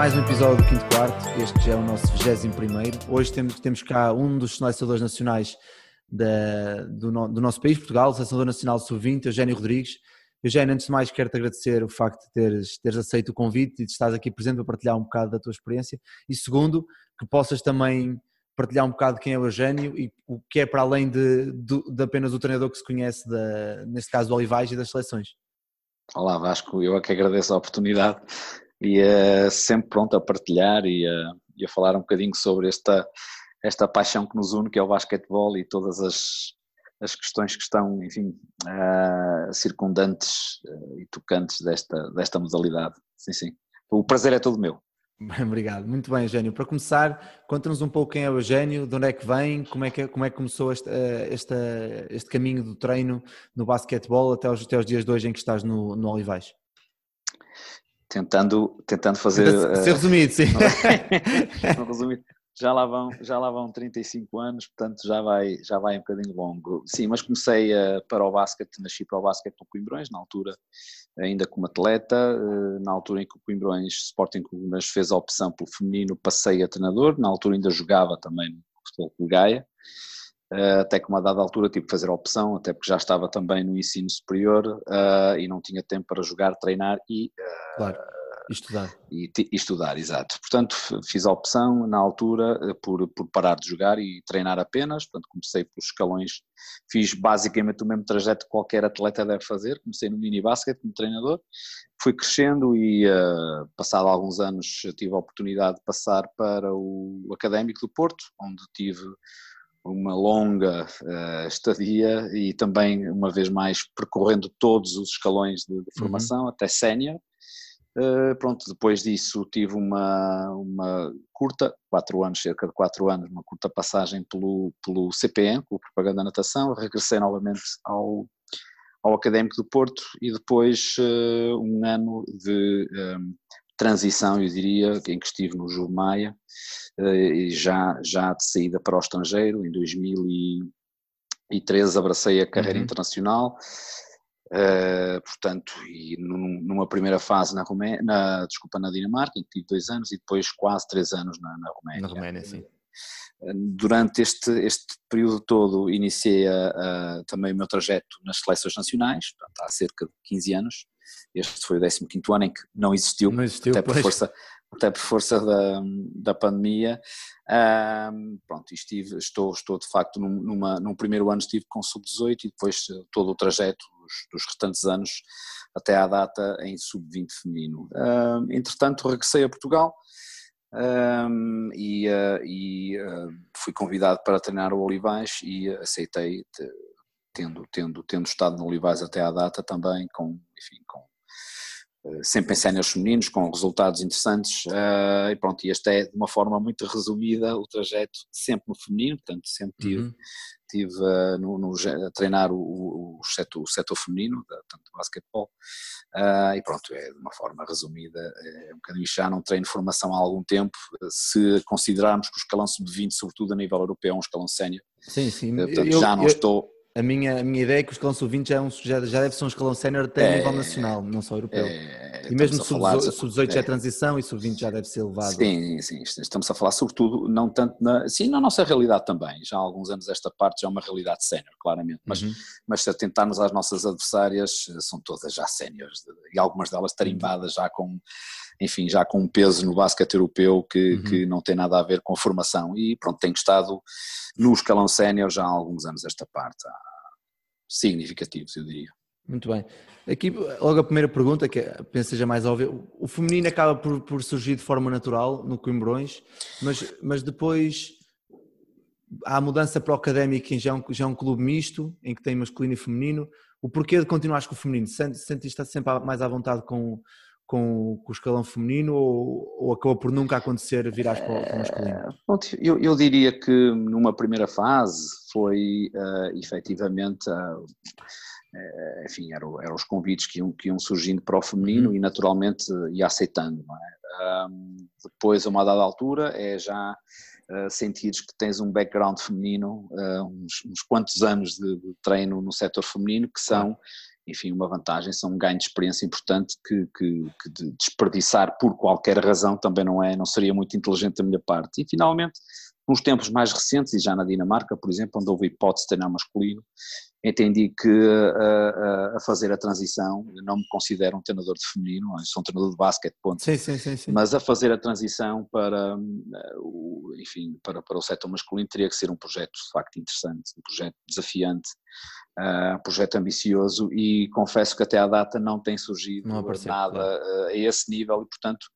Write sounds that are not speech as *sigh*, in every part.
mais um episódio do Quinto Quarto. Este já é o nosso 21. Hoje temos, temos cá um dos selecionadores nacionais da, do, no, do, nosso país, Portugal, selecionador nacional sub-20, Eugénio Rodrigues. Eugénio, antes de mais, quero-te agradecer o facto de teres, teres aceito o convite e de estares aqui presente para partilhar um bocado da tua experiência. E segundo, que possas também partilhar um bocado quem é o Eugénio e o que é para além de, de, de apenas o treinador que se conhece, da, neste caso do Olivais e das seleções. Olá Vasco, eu é que agradeço a oportunidade e uh, sempre pronto a partilhar e, uh, e, a falar um bocadinho sobre esta, esta paixão que nos une, que é o basquetebol e todas as, as questões que estão, enfim, uh, circundantes e tocantes desta, desta modalidade. Sim, sim. O prazer é todo meu. *laughs* Obrigado. Muito bem, Eugênio. Para começar, conta-nos um pouco quem é o Eugênio, de onde é que vem, como é que, como é que começou este, este, este caminho do treino no basquetebol até os, até os dias de hoje em que estás no, no Olivais tentando, tentando fazer. Ser resumido, sim. *laughs* resumido. Já lá, vão, já lá vão 35 anos, portanto já vai, já vai um bocadinho longo. Sim, mas comecei uh, para o basquete, nasci para o basquete no Coimbrões, na altura ainda como atleta, uh, na altura em que o Coimbrões, Sporting Coimbrões fez a opção pelo feminino, passei a treinador, na altura ainda jogava também no futebol Gaia, uh, até que uma dada altura tive que fazer a opção, até porque já estava também no ensino superior e não tinha tempo para jogar, treinar e... Claro e estudar. E, e, estudar, exato. Portanto, fiz a opção na altura eh, por, por parar de jogar e treinar apenas. Portanto, comecei pelos escalões, fiz basicamente o mesmo trajeto que qualquer atleta deve fazer. Comecei no mini basket como treinador, fui crescendo e, uh, passado alguns anos, tive a oportunidade de passar para o Académico do Porto, onde tive uma longa uh, estadia e também, uma vez mais, percorrendo todos os escalões de, de uhum. formação uhum. até sénior. Uh, pronto, depois disso tive uma, uma curta, quatro anos, cerca de quatro anos, uma curta passagem pelo, pelo CPN, o Propaganda Natação, regressei novamente ao, ao Académico do Porto e depois uh, um ano de um, transição, eu diria, em que estive no Júlio Maia, uh, já, já de saída para o estrangeiro, em 2013 abracei a carreira uhum. internacional, Uh, portanto, e num, numa primeira fase na, desculpa, na Dinamarca, em que tive dois anos, e depois quase três anos na, na Roménia. Na Roménia, sim. Eh, durante este, este período todo, iniciei a, a, também o meu trajeto nas seleções nacionais, portanto, há cerca de 15 anos. Este foi o 15 ano em que não existiu, não existiu até, por força, até por força da, da pandemia. Um, pronto, estive, estou, estou de facto numa, num primeiro ano estive com sub-18 e depois todo o trajeto dos, dos restantes anos até à data em sub-20 feminino. Uh, entretanto, regressei a Portugal um, e, uh, e uh, fui convidado para treinar o Olivais e aceitei, tendo, tendo, tendo estado no Olivais até à data também, com, enfim, com sempre em séniores femininos, com resultados interessantes, uh, e pronto, e este é de uma forma muito resumida o trajeto sempre no feminino, portanto sempre tive, uhum. tive uh, no, no, a treinar o, o, setor, o setor feminino, tanto do basquetebol, e pronto, é de uma forma resumida, é um bocadinho já não treino formação há algum tempo, se considerarmos que o escalão sub-20, sobretudo a nível europeu, é um escalão sénior, sim, sim. portanto eu, já não eu... estou a minha, a minha ideia é que o escalão sub-20 já, é um, já, já deve ser um escalão sénior até é, a nível nacional, não só europeu. É, e mesmo sub-18 sub já é transição e sub-20 já deve ser elevado. Sim, sim, estamos a falar sobretudo, não tanto na, sim, na nossa realidade também, já há alguns anos esta parte já é uma realidade sénior, claramente, mas, uhum. mas se atentarmos às nossas adversárias, são todas já séniores, e algumas delas tarimbadas já com enfim, já com um peso no basquete europeu que, uhum. que não tem nada a ver com a formação. E pronto, tenho estado no escalão sénior já há alguns anos esta parte, significativos, eu diria. Muito bem. Aqui, logo a primeira pergunta, que é, penso seja mais óbvia, o feminino acaba por, por surgir de forma natural no Coimbrões, mas, mas depois há a mudança para o académico, em já é, um, já é um clube misto, em que tem masculino e feminino. O porquê de continuares com o feminino? Sentiste sempre mais à vontade com, com, com o escalão feminino ou, ou acabou por nunca acontecer virar para, para o masculino? Eu, eu, diria que numa primeira fase foi uh, efetivamente, uh, enfim, eram, eram os convites que iam, que iam surgindo para o feminino uhum. e naturalmente ia aceitando. É? Um, depois, a uma dada altura, é já uh, sentires que tens um background feminino, uh, uns, uns quantos anos de, de, treino no setor feminino que são enfim, uma vantagem, são um ganho de experiência importante que, que, que de desperdiçar por qualquer razão também não é, não seria muito inteligente da minha parte. E finalmente, nos tempos mais recentes, e já na Dinamarca, por exemplo, onde houve hipótese de treinar masculino, entendi que a, a, fazer a transição, não me considero um treinador de feminino, sou um treinador de basquete, ponto. Sim, sim, sim, sim. Mas a fazer a transição para, o, enfim, para, para o setor masculino teria que ser um projeto de facto interessante, um projeto desafiante, um projeto ambicioso e confesso que até à data não tem surgido não nada claro. a esse nível e portanto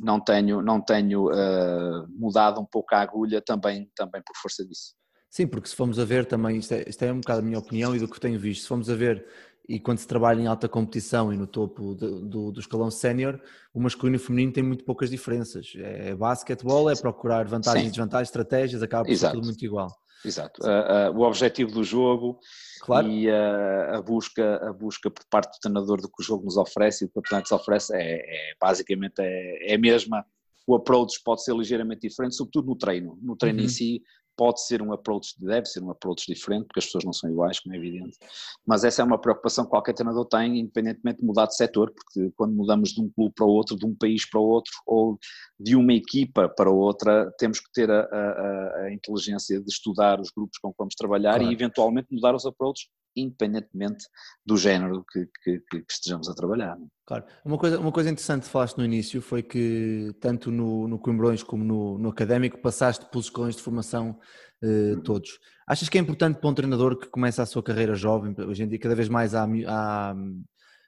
não tenho, não tenho uh, mudado um pouco a agulha também, também por força disso. Sim, porque se formos a ver também, isto é, isto é um bocado a minha opinião e do que tenho visto, se formos a ver e quando se trabalha em alta competição e no topo do, do, do escalão sénior, o masculino e o feminino têm muito poucas diferenças. É basquetebol, é procurar vantagens e desvantagens, estratégias, acaba por Exato. ser tudo muito igual. Exato. Uh, uh, o objetivo do jogo claro. e uh, a, busca, a busca por parte do treinador do que o jogo nos oferece e do que o campeonato nos oferece é, é basicamente é, é a mesma. O approach pode ser ligeiramente diferente, sobretudo no treino. No treino uhum. em si, pode ser um approach, deve ser um approach diferente, porque as pessoas não são iguais, como é evidente, mas essa é uma preocupação que qualquer treinador tem, independentemente de mudar de setor, porque quando mudamos de um clube para o outro, de um país para o outro, ou de uma equipa para outra, temos que ter a, a, a inteligência de estudar os grupos com que vamos trabalhar claro. e eventualmente mudar os approaches independentemente do género que, que, que, estejamos a trabalhar. É? Claro. Uma coisa, uma coisa interessante que falaste no início foi que tanto no, no Coimbrões como no, no Académico passaste pelos escalões de formação eh, uhum. todos. Achas que é importante para um treinador que começa a sua carreira jovem, hoje em dia cada vez mais há, há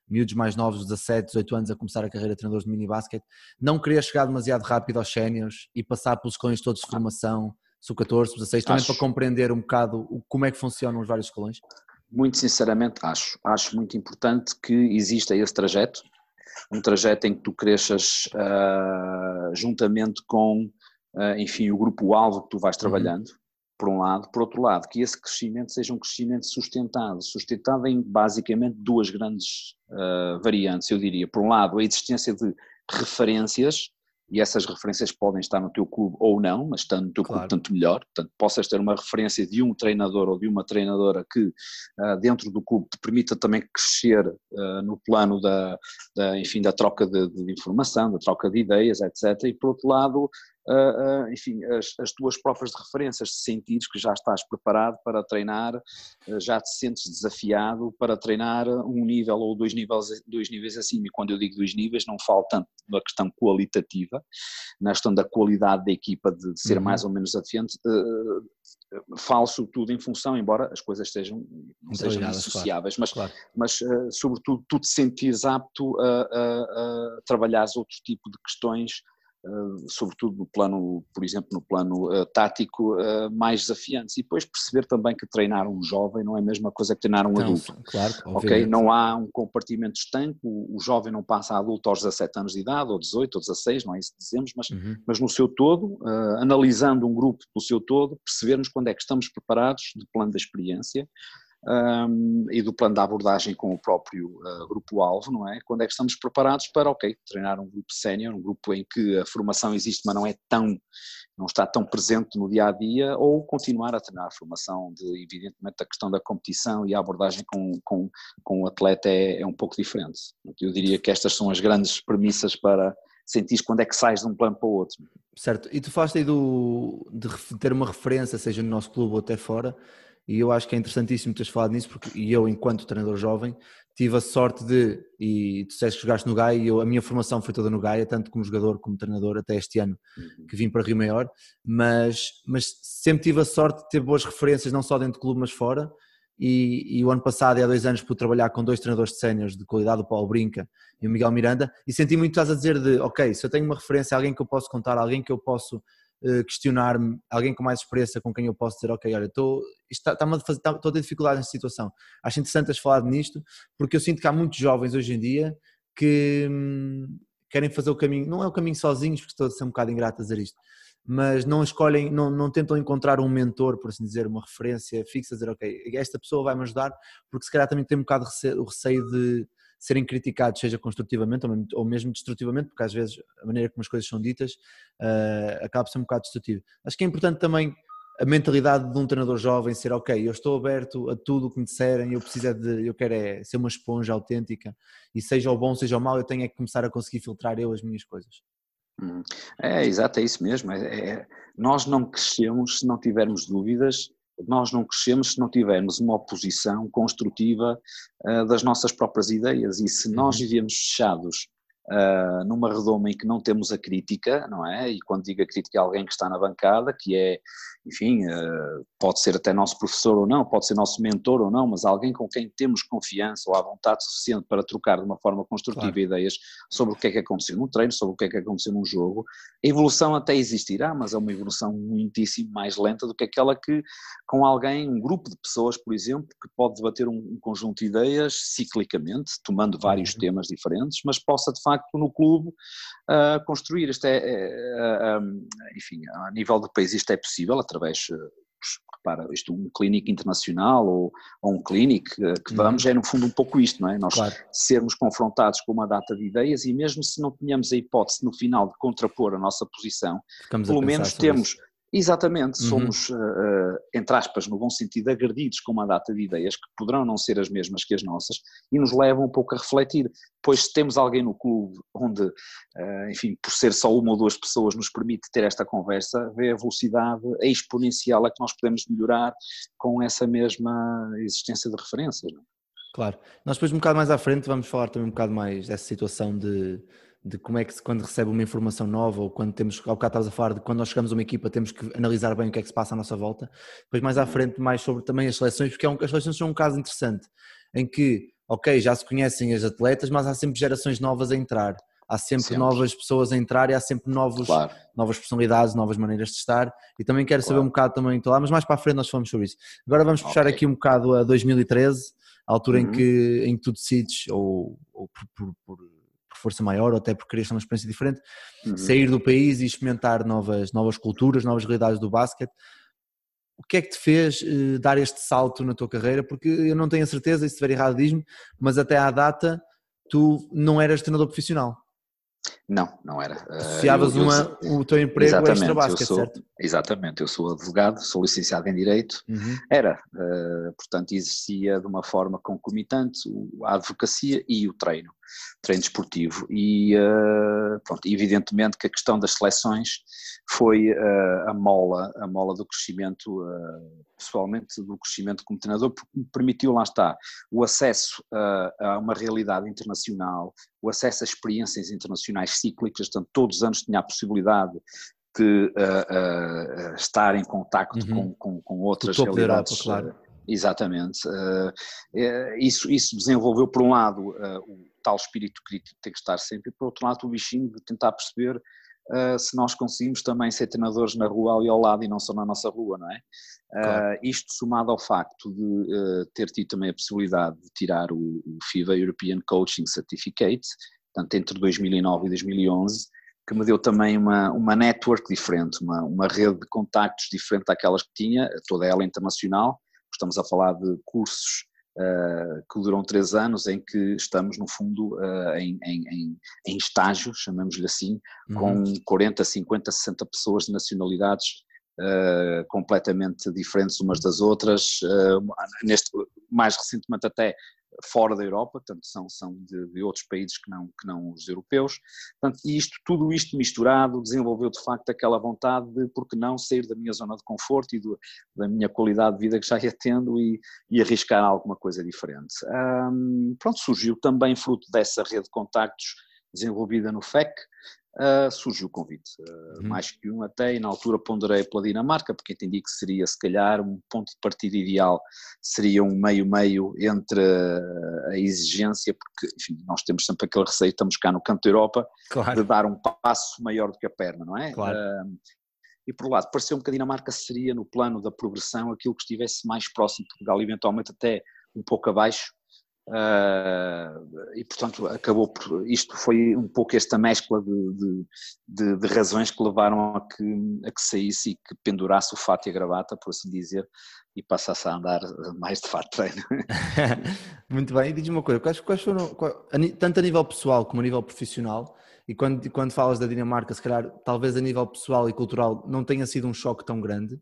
miúdos mais novos, 17, 18 anos, a começar a carreira de treinadores de mini-basket, não querer chegar demasiado rápido aos séniores e passar pelos escalões todos de formação, sub-14, sub-16, também Acho. para compreender um bocado como é que funcionam os vários escalões? Muito sinceramente, acho. Acho muito importante que exista esse trajeto, um trajeto em que tu cresças uh, juntamente com, uh, enfim, o grupo-alvo que tu vais uhum. trabalhando, uhum. por um lado. Por outro lado, que esse crescimento seja um crescimento sustentado, sustentado em basicamente duas grandes uh, variantes, eu diria. Por um lado, a existência de referências, e essas referências podem estar no teu clube ou não, mas estando no teu claro. clube tanto melhor, portanto possas ter uma referência de um treinador ou de uma treinadora que uh, dentro do clube te permita também crescer uh, no plano da, da, enfim, da troca de, de, informação, da troca de ideias, etc. E por outro lado, uh, uh, enfim, as, as, tuas próprias referências, se sentires que já estás preparado para treinar, uh, já te sentes desafiado para treinar um nível ou dois níveis, dois níveis acima. E quando eu digo dois níveis, não falo tanto na questão qualitativa, na questão da qualidade da equipa, de, de ser uhum. mais ou menos desafiante, falo sobretudo em função, embora as coisas estejam, não sejam associáveis, claro. mas, claro. mas uh, sobretudo tu te sentires apto a, a, a trabalhar outro tipo de questões sobretudo no plano, por exemplo, no plano uh, tático, uh, mais desafiantes. E depois perceber também que treinar um jovem não é a mesma coisa que treinar um então, adulto. Claro, ok? Não há um compartimento estanque, o, o, jovem não passa a adulto aos 17 anos de idade, ou 18, ou 16, não é isso que dizemos, mas, uhum. mas no seu todo, analisando um grupo pelo seu todo, percebermos quando é que estamos preparados, de plano da experiência, um, e do plano de abordagem com o próprio uh, grupo-alvo, não é? Quando é que estamos preparados para, ok, treinar um grupo sénior, um grupo em que a formação existe, mas não é tão, não está tão presente no dia a dia, ou continuar a treinar a formação de, evidentemente, a questão da competição e a abordagem com, com, com o atleta é, é um pouco diferente. Eu diria que estas são as grandes premissas para sentir quando é que sais de um plano para o outro. Certo, e tu falaste aí do, de ter uma referência, seja no nosso clube ou até fora, e eu acho que é interessantíssimo teres falado nisso, porque eu, enquanto treinador jovem, tive a sorte de, e tu disseste que jogaste no Gaia, e eu, a minha formação foi toda no Gaia, tanto como jogador como treinador, até este ano uhum. que vim para Rio Maior, mas, mas sempre tive a sorte de ter boas referências, não só dentro do clube, mas fora, e, e, o ano passado e há dois anos pude trabalhar com dois treinadores de séniores de qualidade, o Paulo Brinca e o Miguel Miranda, e senti muito estás a dizer de, ok, se eu tenho uma referência, alguém que eu posso contar, alguém que eu posso questionar-me, alguém com mais experiência com quem eu posso dizer, ok, olha, estou está, está a, estou a ter dificuldades nesta situação. Acho interessante teres falado nisto, porque eu sinto que há muitos jovens hoje em dia que hum, querem fazer o caminho, não é o caminho sozinhos, porque estou a ser um bocado ingrato a dizer isto, mas não escolhem, não, não tentam encontrar um mentor, por assim dizer, uma referência fixa, dizer, ok, esta pessoa vai me ajudar, porque se calhar também tem um bocado o receio de serem criticados, seja construtivamente ou mesmo destrutivamente, porque às vezes a maneira como as coisas são ditas uh, acaba por ser um bocado destrutivo. Acho que é importante também a mentalidade de um treinador jovem ser ok, eu estou aberto a tudo o que me disserem, eu preciso é de, eu quero é ser uma esponja autêntica e seja o bom, seja o mau, eu tenho é que começar a conseguir filtrar eu as minhas coisas. Hum. É, exato, é isso mesmo. É, é, nós não crescemos se não tivermos dúvidas, nós não crescemos se não tivermos uma oposição construtiva uh, das nossas próprias ideias e se nós uhum. vivemos fechados uh, numa redoma em que não temos a crítica, não é? E quando digo a crítica é alguém que está na bancada, que é, enfim, uh, pode ser até nosso professor ou não, pode ser nosso mentor ou não, mas alguém com quem temos confiança ou há vontade suficiente para trocar de uma forma construtiva claro. ideias sobre o que é que aconteceu num treino, sobre o que é que aconteceu num jogo. A evolução até existirá, mas é uma evolução muitíssimo mais lenta do que aquela que com alguém, um grupo de pessoas, por exemplo, que pode debater um, um conjunto de ideias ciclicamente, tomando vários uhum. temas diferentes, mas possa de facto no clube uh, construir. Isto é, é, enfim, a nível do país isto é possível através para isto um clínico internacional ou, ou um clínico que uhum. vamos é no fundo um pouco isto, não é? Nós claro. sermos confrontados com uma data de ideias e mesmo se não tenhamos a hipótese no final de contrapor a nossa posição, Ficamos pelo menos temos isso. Exatamente, uhum. somos, uh, entre aspas, no bom sentido, agredidos com uma data de ideias que poderão não ser as mesmas que as nossas e nos levam um pouco a refletir, pois se temos alguém no clube onde, uh, enfim, por ser só uma ou duas pessoas nos permite ter esta conversa, vê a velocidade a exponencial a que nós podemos melhorar com essa mesma existência de referências. Não? É? Claro, nós depois um bocado mais à frente vamos falar também um bocado mais dessa situação de de como é que se, quando recebe uma informação nova ou quando temos, ao bocado estavas a falar de quando nós chegamos a uma equipa temos que analisar bem o que é que se passa à nossa volta. Depois mais à frente mais sobre também as seleções, porque é um, as seleções são um caso interessante em que, ok, já se conhecem as atletas, mas há sempre gerações novas a entrar. Há sempre, sempre. novas pessoas a entrar e há sempre novos, claro. novas personalidades, novas maneiras de estar. E também quero claro. saber um bocado também, então, lá, mas mais para a frente nós falamos sobre isso. Agora vamos puxar okay. aqui um bocado a 2013, a altura uhum. em, que, em que tu decides, ou, ou por, por, por força maior ou até porque querias ter uma experiência diferente, uhum. sair do país e experimentar novas, novas culturas, novas realidades do basquete. O que é que te fez uh, dar este salto na tua carreira? Porque eu não tenho a certeza, e se estiver errado diz-me, mas até à data tu não eras treinador profissional. Não, não era. Associavas eu, uma, eu, o teu emprego a extra sou, certo? Exatamente, eu sou advogado, sou licenciado em Direito, uhum. era, uh, portanto exercia de uma forma concomitante a advocacia e o treino treino esportivo. E, uh, pronto, evidentemente que a questão das seleções foi uh, a mola, a mola do crescimento, uh, pessoalmente do crescimento como treinador, porque me permitiu, lá está, o acesso a uma realidade internacional, o acesso a experiências internacionais cíclicas, portanto todos os anos tinha a possibilidade de estar em contacto uhum. com, com, com, outras realidades. Europa, claro. Exatamente. Isso, isso desenvolveu, por um lado, o tal espírito crítico tem que estar sempre, e por outro lado o bichinho de tentar perceber uh, se nós conseguimos também ser treinadores na rua ali ao lado e não só na nossa rua, não é? Claro. Uh, isto somado ao facto de uh, ter tido também a possibilidade de tirar o, o FIVA European Coaching Certificate, portanto entre 2009 e 2011, que me deu também uma, uma network diferente, uma, uma rede de contactos diferente daquelas que tinha, toda ela internacional, estamos a falar de cursos que duram três anos, em que estamos, no fundo, uh, em, em, em, estágio, chamamos-lhe assim, uhum. com 40, 50, 60 pessoas de nacionalidades Uh, completamente diferentes umas das outras, uh, neste, mais recentemente até fora da Europa, portanto são, são de, de, outros países que não, que não os europeus, portanto, isto, tudo isto misturado desenvolveu de facto aquela vontade de, por que não, sair da minha zona de conforto e do, da minha qualidade de vida que já ia tendo e, e arriscar alguma coisa diferente. Pronto, surgiu também fruto dessa rede de contactos desenvolvida no FEC, uh, surgiu o convite, uh, uhum. mais que um até, e na altura ponderei pela Dinamarca, porque entendi que seria se calhar um ponto de partida ideal, seria um meio-meio entre a exigência, porque enfim, nós temos sempre aquele receio, estamos cá no canto da Europa, claro. de dar um passo maior do que a perna, não é? Claro. Uh, e por um lado, pareceu-me que a Dinamarca seria no plano da progressão aquilo que estivesse mais próximo de Portugal, eventualmente até um pouco abaixo, Uh, e portanto acabou por isto foi um pouco esta mescla de, de, de, de, razões que levaram a que, a que saísse e que pendurasse o fato e a gravata, por assim dizer, e passasse a andar mais de fato treino. *laughs* Muito bem, e diz-me uma coisa, quais, quais foram, qual, tanto a nível pessoal como a nível profissional, e quando, quando falas da Dinamarca, se calhar talvez a nível pessoal e cultural não tenha sido um choque tão grande,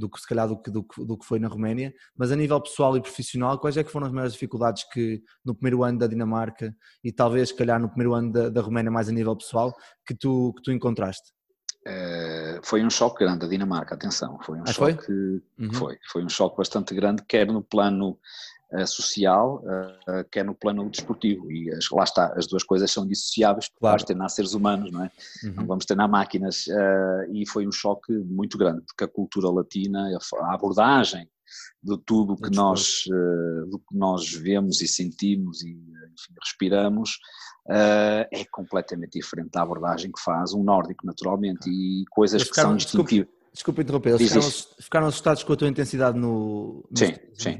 do que se calhar do que, do, do que foi na Roménia, mas a nível pessoal e profissional, quais é que foram as maiores dificuldades que no primeiro ano da Dinamarca e talvez, se calhar, no primeiro ano da, da Roménia mais a nível pessoal, que tu, que tu encontraste? Uh, foi um choque grande a Dinamarca, atenção, foi um ah, choque, foi? Uhum. foi? foi, um choque bastante grande, quer no plano social, uh, quer no plano desportivo, e as, lá está, as duas coisas são dissociáveis, porque claro. vamos treinar seres humanos, não é? Uhum. Não vamos treinar máquinas, e foi um choque muito grande, porque a cultura latina, a abordagem de tudo que nós, do que nós vemos e sentimos e enfim, respiramos, é completamente diferente da abordagem que faz um nórdico, naturalmente, e coisas que são distintivas. Desculpa interromper, eles ficaram, ficaram, assustados com a tua intensidade no. no sim, sim.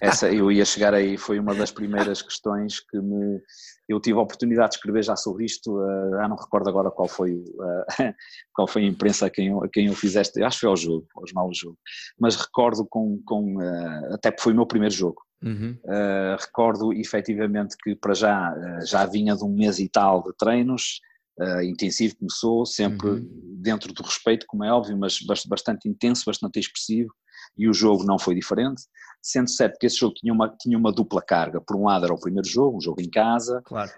Essa eu ia chegar aí, foi uma das primeiras questões que me. Eu tive a oportunidade de escrever já sobre isto, uh, ah, não recordo agora qual foi, uh, *laughs* qual foi a imprensa a quem, eu, a quem eu fizeste, acho que foi ao jogo, ao jornal jogo, mas recordo com, com uh, até porque foi o meu primeiro jogo, Uhum. Uh, recordo efetivamente que para já já vinha de um mês e tal de treinos, uh, intensivo começou, sempre uhum. dentro do respeito, como é óbvio, mas bastante intenso, bastante expressivo, e o jogo não foi diferente, sendo certo que esse jogo tinha uma, tinha uma dupla carga, por um lado era o primeiro jogo, um jogo em casa, claro.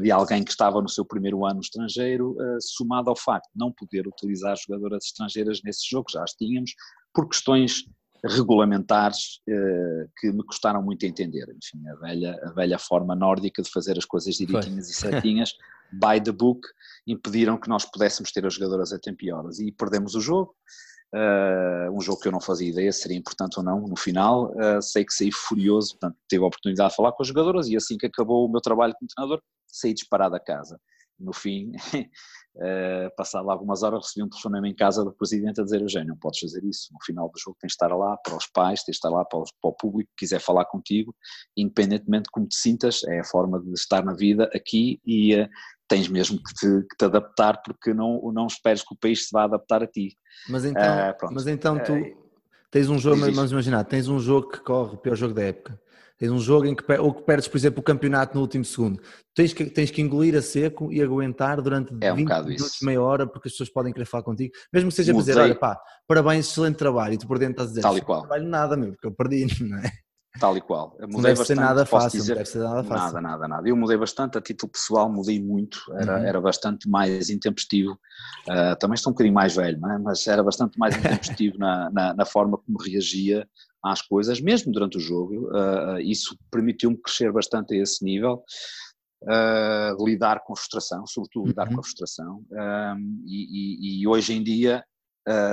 de alguém que estava no seu primeiro ano estrangeiro, somado ao facto de não poder utilizar jogadoras estrangeiras nesse jogo, já as tínhamos, por questões regulamentares eh, que me custaram muito a entender. Enfim, a velha, a velha forma nórdica de fazer as coisas direitinhas e certinhas, *laughs* by the book, impediram que nós pudéssemos ter as jogadoras a tempo e horas. E perdemos o jogo. Uh, um jogo que eu não fazia ideia se seria importante ou não no final. Uh, sei que saí furioso, portanto, tive a oportunidade de falar com as jogadoras e assim que acabou o meu trabalho como treinador, saí disparado a casa no fim, *laughs* uh, passado algumas horas, recebi um telefonema em casa do presidente a dizer: Eugênio, não podes fazer isso. No final do jogo, tens de estar lá para os pais, tens de estar lá para, os, para o público que quiser falar contigo, independentemente de como te sintas, é a forma de estar na vida aqui e uh, tens mesmo que te, que te, adaptar, porque não, não esperes que o país se vá adaptar a ti. Mas então, uh, mas então tu tens um jogo, vamos imaginar, tens um jogo que corre o pior jogo da época Tens um jogo em que, ou que perdes, por exemplo, o campeonato no último segundo. Tens que, tens que engolir a seco e aguentar durante é um 20 minutos, meia hora, porque as pessoas podem querer falar contigo. Mesmo que seja para dizer, olha pá, parabéns, excelente trabalho. E tu por dentro estás a dizer, Tal e qual. não trabalho nada, meu, porque eu perdi, *laughs* não é? Tal e qual. Mudei não deve bastante, ser nada fácil, dizer, deve ser nada fácil. Nada, nada, nada. Eu mudei bastante, a título pessoal mudei muito, era, uhum. era bastante mais intempestivo. Uh, também estou um bocadinho mais velho, é? mas era bastante mais *laughs* intempestivo na, na, na, forma como reagia às coisas, mesmo durante o jogo. Uh, isso permitiu-me crescer bastante a esse nível. Uh, lidar com a frustração, sobretudo lidar uhum. com a frustração. E, e, e, hoje em dia,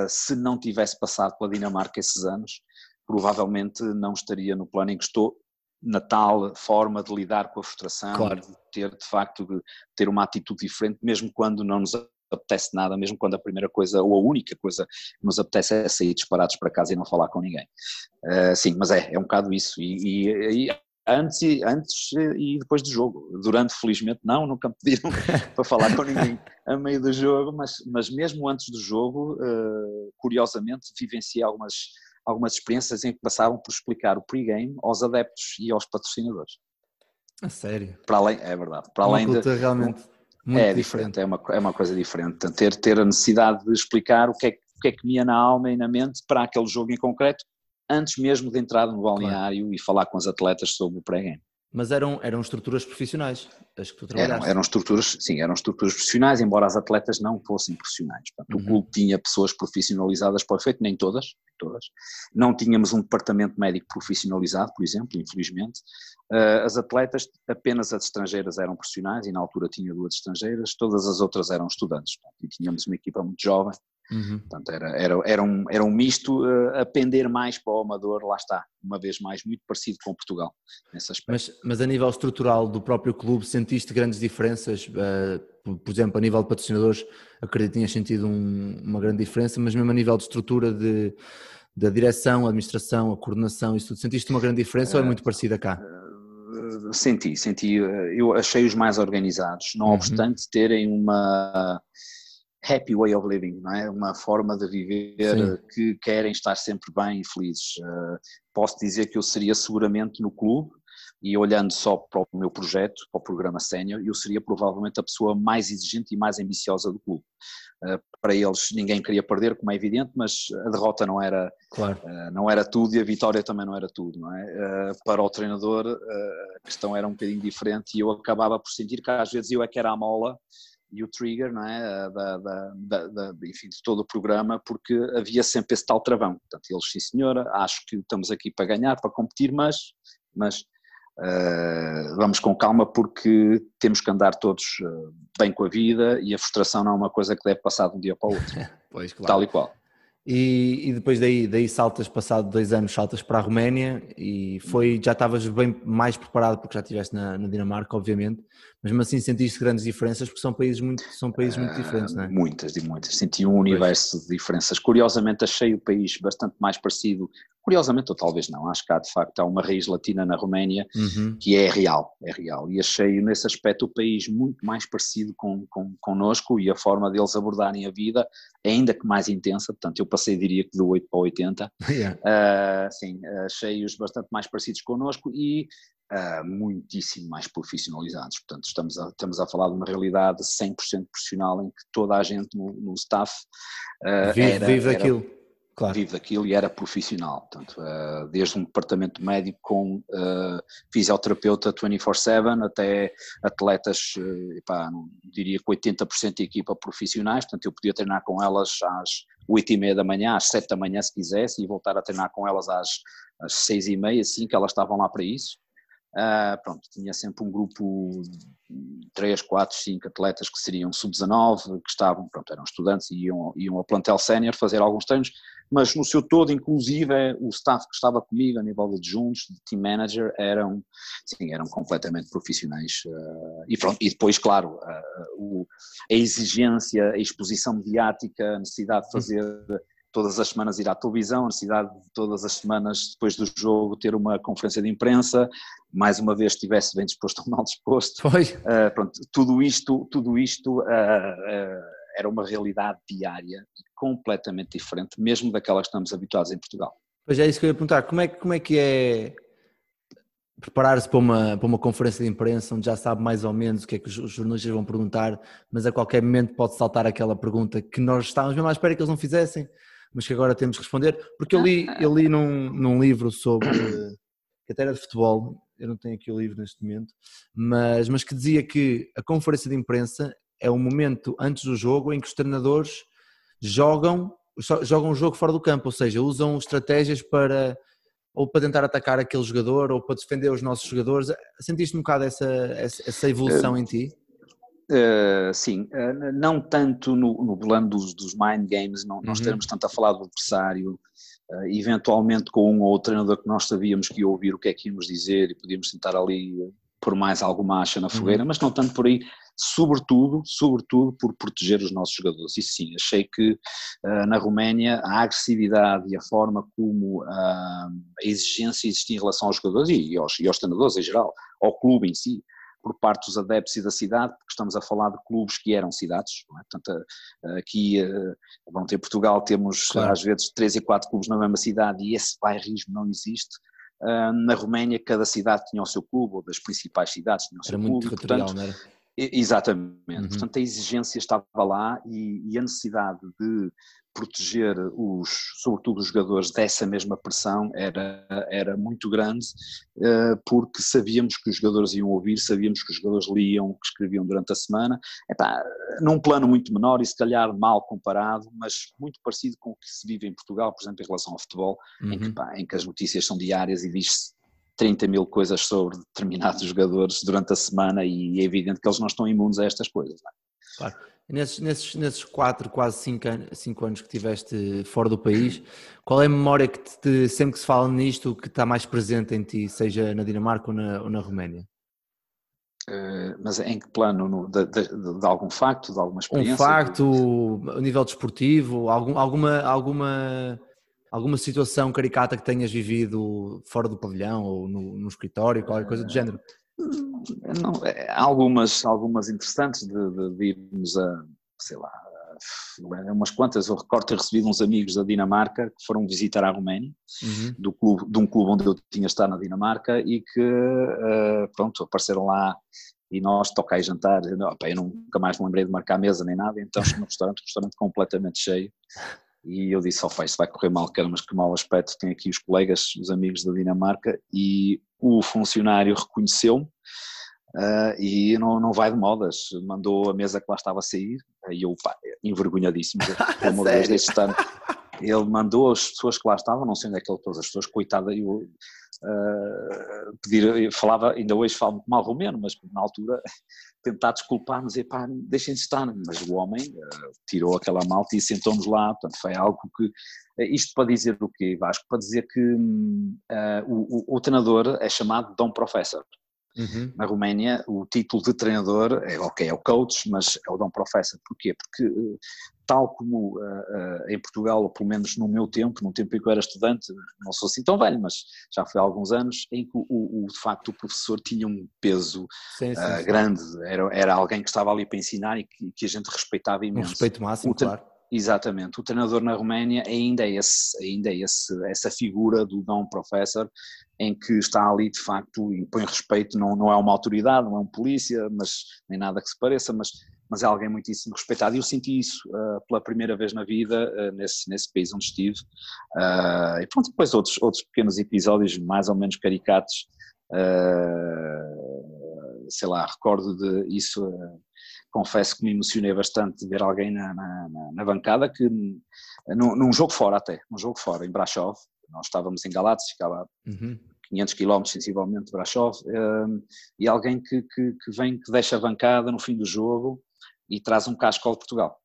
se não tivesse passado pela Dinamarca esses anos, provavelmente não estaria no plano em que estou, na tal forma de lidar com a frustração, claro. de ter de facto de ter uma atitude diferente, mesmo quando não nos apetece nada, mesmo quando a primeira coisa ou a única coisa que nos apetece é sair disparados para casa e não falar com ninguém. Uh, sim, mas é, é um bocado isso. E, e, e antes, e, antes e depois do jogo. Durante, felizmente, não, nunca me pediram *laughs* para falar com ninguém a meio do jogo, mas, mas mesmo antes do jogo, uh, curiosamente, vivenciei algumas, algumas experiências em que passavam por explicar o pre-game aos adeptos e aos patrocinadores. A sério? Para além, é verdade. Para uma além de, realmente muito é diferente, diferente, é uma, é uma coisa diferente. Ter, ter a necessidade de explicar o que, é, o que é que me ia na alma e na mente para aquele jogo em concreto, antes mesmo de entrar no balneário claro. e falar com os atletas sobre o pré-game. Mas eram, eram estruturas profissionais as que tu trabalhaste? Eram, eram estruturas, sim, eram estruturas profissionais, embora as atletas não fossem profissionais. Portanto, uhum. O clube tinha pessoas profissionalizadas para o efeito, nem todas, todas. Não tínhamos um departamento médico profissionalizado, por exemplo, infelizmente. Uh, as atletas, apenas as estrangeiras eram profissionais, e na altura tinha duas estrangeiras, todas as outras eram estudantes. Portanto, e tínhamos uma equipa muito jovem, Uhum. Portanto, era, era, era, um, era um misto uh, a pender mais para o amador, lá está, uma vez mais, muito parecido com Portugal, nesse aspecto. Mas, mas a nível estrutural do próprio clube, sentiste grandes diferenças? Uh, por, exemplo, a nível de patrocinadores, acredito que tinhas sentido um, uma grande diferença, mas mesmo a nível de estrutura de, da direção, a administração, a coordenação, isso tudo, sentiste uma grande diferença uh, ou é muito parecida cá? Senti, senti, eu achei-os mais organizados, não uhum. obstante terem uma happy way of living, não é? Uma forma de viver Sim. que querem estar sempre bem e felizes. Uh, posso dizer que eu seria seguramente no clube e olhando só para o meu projeto, para o programa sénior, eu seria provavelmente a pessoa mais exigente e mais ambiciosa do clube. Uh, para eles ninguém queria perder, como é evidente, mas a derrota não era, claro. uh, não era tudo e a vitória também não era tudo. Não é? Para o treinador a questão era um bocadinho diferente e eu acabava por sentir que às vezes eu é que era a mola e o trigger não é? da, da, da, da, enfim, de todo o programa, porque havia sempre esse tal travão. Portanto, eles, sim senhora, acho que estamos aqui para ganhar, para competir, mas, mas uh, vamos com calma porque temos que andar todos uh, bem com a vida e a frustração não é uma coisa que deve passar de um dia para o outro. *laughs* pois, claro. Tal e qual. E, e, depois daí, daí saltas, passado dois anos, saltas para a Roménia e foi, já estavas bem mais preparado porque já estiveste na, na, Dinamarca, obviamente, mesmo assim sentiste grandes diferenças porque são países muito, são países muito diferentes, não é? Muitas e muitas, senti um universo pois. de diferenças. Curiosamente achei o país bastante mais parecido Curiosamente, ou talvez não, acho que há de facto há uma raiz latina na Roménia uhum. que é real, é real. E achei nesse aspecto o país muito mais parecido com, com, connosco e a forma deles abordarem a vida, ainda que mais intensa. Portanto, eu passei, diria que do 8 para 80. *laughs* Yeah. Uh, sim, achei-os bastante mais parecidos connosco e Uh, muitíssimo mais profissionalizados. Portanto, estamos a, estamos a falar de uma realidade 100% profissional em que toda a gente no, no staff uh, vive, era, vive era, aquilo claro. vive daquilo e era profissional. Portanto, uh, desde um departamento médico com fisioterapeuta 24-7 até atletas, epá, diria que 80% de equipa profissionais, portanto eu podia treinar com elas às 8 e meia da manhã, às 7 da manhã se quisesse e voltar a treinar com elas às, às 6 e meia, assim que elas estavam lá para isso. Uh, pronto, tinha sempre um grupo de 3, 4, 5 atletas que seriam sub-19, que estavam, pronto, eram estudantes e iam, iam ao plantel sénior fazer alguns treinos, mas no seu todo, inclusive, o staff que estava comigo a nível de adjuntos, de team manager, eram, sim, eram completamente profissionais. Uh, e, pronto, e depois, claro, uh, o, a exigência, a exposição mediática, a necessidade de fazer todas as semanas ir à televisão, a necessidade de todas as semanas depois do jogo ter uma conferência de imprensa, mais uma vez estivesse bem disposto ou mal disposto. Foi. Uh, pronto, tudo isto, tudo isto uh, uh, era uma realidade diária completamente diferente, mesmo daquela que estamos habituados em Portugal. Pois é isso que eu ia perguntar, como é, como é que é preparar-se para uma, para uma conferência de imprensa onde já sabe mais ou menos o que é que os jornalistas vão perguntar, mas a qualquer momento pode saltar aquela pergunta que nós estávamos mesmo à espera que eles não fizessem mas que agora temos que responder, porque eu li, eu li num, num livro sobre, que até era de futebol, eu não tenho aqui o livro neste momento, mas, mas que dizia que a conferência de imprensa é o momento antes do jogo em que os treinadores jogam, jogam o jogo fora do campo, ou seja, usam estratégias para ou para tentar atacar aquele jogador ou para defender os nossos jogadores. Sentiste um bocado essa, essa evolução em ti? Uh, sim, uh, não tanto no, no plano dos, dos mind games, não, uhum. nós termos tanto a falar do adversário, uh, eventualmente com um ou outro treinador que nós sabíamos que ia ouvir o que é que íamos dizer e podíamos tentar ali por mais alguma acha na uhum. fogueira, uhum. mas não tanto por aí, sobretudo, sobretudo por proteger os nossos jogadores. E sim, achei que na Roménia a agressividade e a forma como a exigência existia em relação aos jogadores e, e, aos, e aos treinadores em geral, ao clube em si, por parte dos adeptos e da cidade, porque estamos a falar de clubes que eram cidades, é? portanto aqui, bom, em Portugal temos claro. às vezes três e quatro clubes na mesma cidade e esse bairrismo não existe, na Roménia cada cidade tinha o seu clube, ou das principais cidades tinha o seu era clube, muito portanto, não era? Exatamente, uhum. portanto a exigência estava lá e, e a necessidade de proteger os, sobretudo os jogadores dessa mesma pressão era, era muito grande, uh, porque sabíamos que os jogadores iam ouvir, sabíamos que os jogadores liam o que escreviam durante a semana, Epá, num plano muito menor e se calhar mal comparado, mas muito parecido com o que se vive em Portugal, por exemplo, em relação ao futebol, uhum. em, que, pá, em que as notícias são diárias e diz-se 30 mil coisas sobre determinados *laughs* jogadores durante a semana e é evidente que eles não estão imunes a estas coisas. É? Claro. Nesses, nesses, nesses quatro, quase cinco, cinco anos que tiveste fora do país, qual é a memória que te, sempre que se fala nisto que está mais presente em ti, seja na Dinamarca ou na, ou na Roménia? Uh, mas em que plano? No, de, de, de, algum facto, de alguma experiência? Um facto, a nível desportivo, algum, alguma, alguma, alguma situação caricata que tenhas vivido fora do pavilhão ou no, no escritório, qualquer coisa do género? Não, é, algumas, algumas interessantes de, de, de, irmos a, sei lá, umas quantas, eu recordo ter recebido uns amigos da Dinamarca que foram visitar a Roménia, uhum. do clube, de um clube onde eu tinha estado na Dinamarca e que, uh, pronto, apareceram lá e nós tocar e jantar, eu, eu nunca mais me lembrei de marcar a mesa nem nada, então *laughs* no restaurante, um restaurante completamente cheio, e eu disse ao oh, isso vai correr mal, cara, mas que mau aspecto, tem aqui os colegas, os amigos da Dinamarca, e o funcionário reconheceu-me, Uh, e não, não vai de modas, mandou a mesa que lá estava a sair, e eu, pá, envergonhadíssimo, como desde este ano. Ele mandou as pessoas que lá estavam, não sei onde é que ele pôs as pessoas, coitada, eu uh, pedir, falava, ainda hoje falo muito mal romeno, mas na altura *laughs* tentar desculpar-nos, dizer pá, deixem de estar, mas o homem uh, tirou aquela malta e sentou-nos lá, portanto foi algo que, isto para dizer o quê, Vasco? Para dizer que o, o, o treinador é chamado Dom Professor, Uhum. Na Roménia, o título de treinador é ok, é o coach, mas é o Dom Professor. Porquê? Porque, eh, tal como uh, uh, em Portugal, ou pelo menos no meu tempo, no tempo em que eu era estudante, não sou assim tão velho, mas já foi há alguns anos, em que o, o de facto o professor tinha um peso sim, sim, uh, grande, era, era alguém que estava ali para ensinar e que, que a gente respeitava imenso. Um respeito máximo, claro. Exatamente. O treinador na Roménia ainda é, esse, ainda é esse, essa figura do Dom Professor em que está ali de facto e põe respeito, não, não é uma autoridade, não é um polícia, mas nem nada que se pareça, mas, mas é alguém muitíssimo respeitado. E eu senti isso uh, pela primeira vez na vida uh, nesse, nesse país onde estive. Uh, e pronto, depois outros, outros pequenos episódios mais ou menos caricatos, sei lá, recordo de isso confesso que me emocionei bastante de ver alguém na, na, na bancada que num, num, jogo fora até, num jogo fora em Brasov, nós estávamos em Galates, ficava uhum. 500 km sensivelmente de Brasov, um, e alguém que, que, que, vem, que deixa a bancada no fim do jogo e traz um casco de Portugal.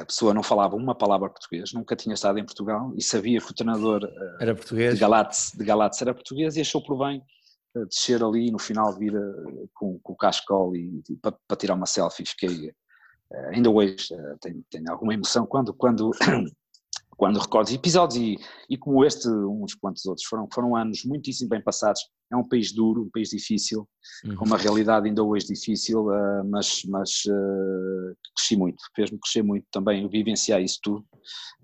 A pessoa não falava uma palavra português, nunca tinha estado em Portugal e sabia que o treinador uh, era português. De, Galates, de Galates era português e achou por bem descer ali no final vir com, com o cascol e, e para, para, tirar uma selfie fiquei eh, ainda hoje eh, tenho, tenho, alguma emoção quando quando *coughs* quando recordo episódios. E, e como este uns quantos outros foram foram anos muitíssimo bem passados. É um país duro um país difícil uhum. com uma realidade ainda hoje difícil mas mas cresci muito fez-me crescer muito também vivenciar isso tudo.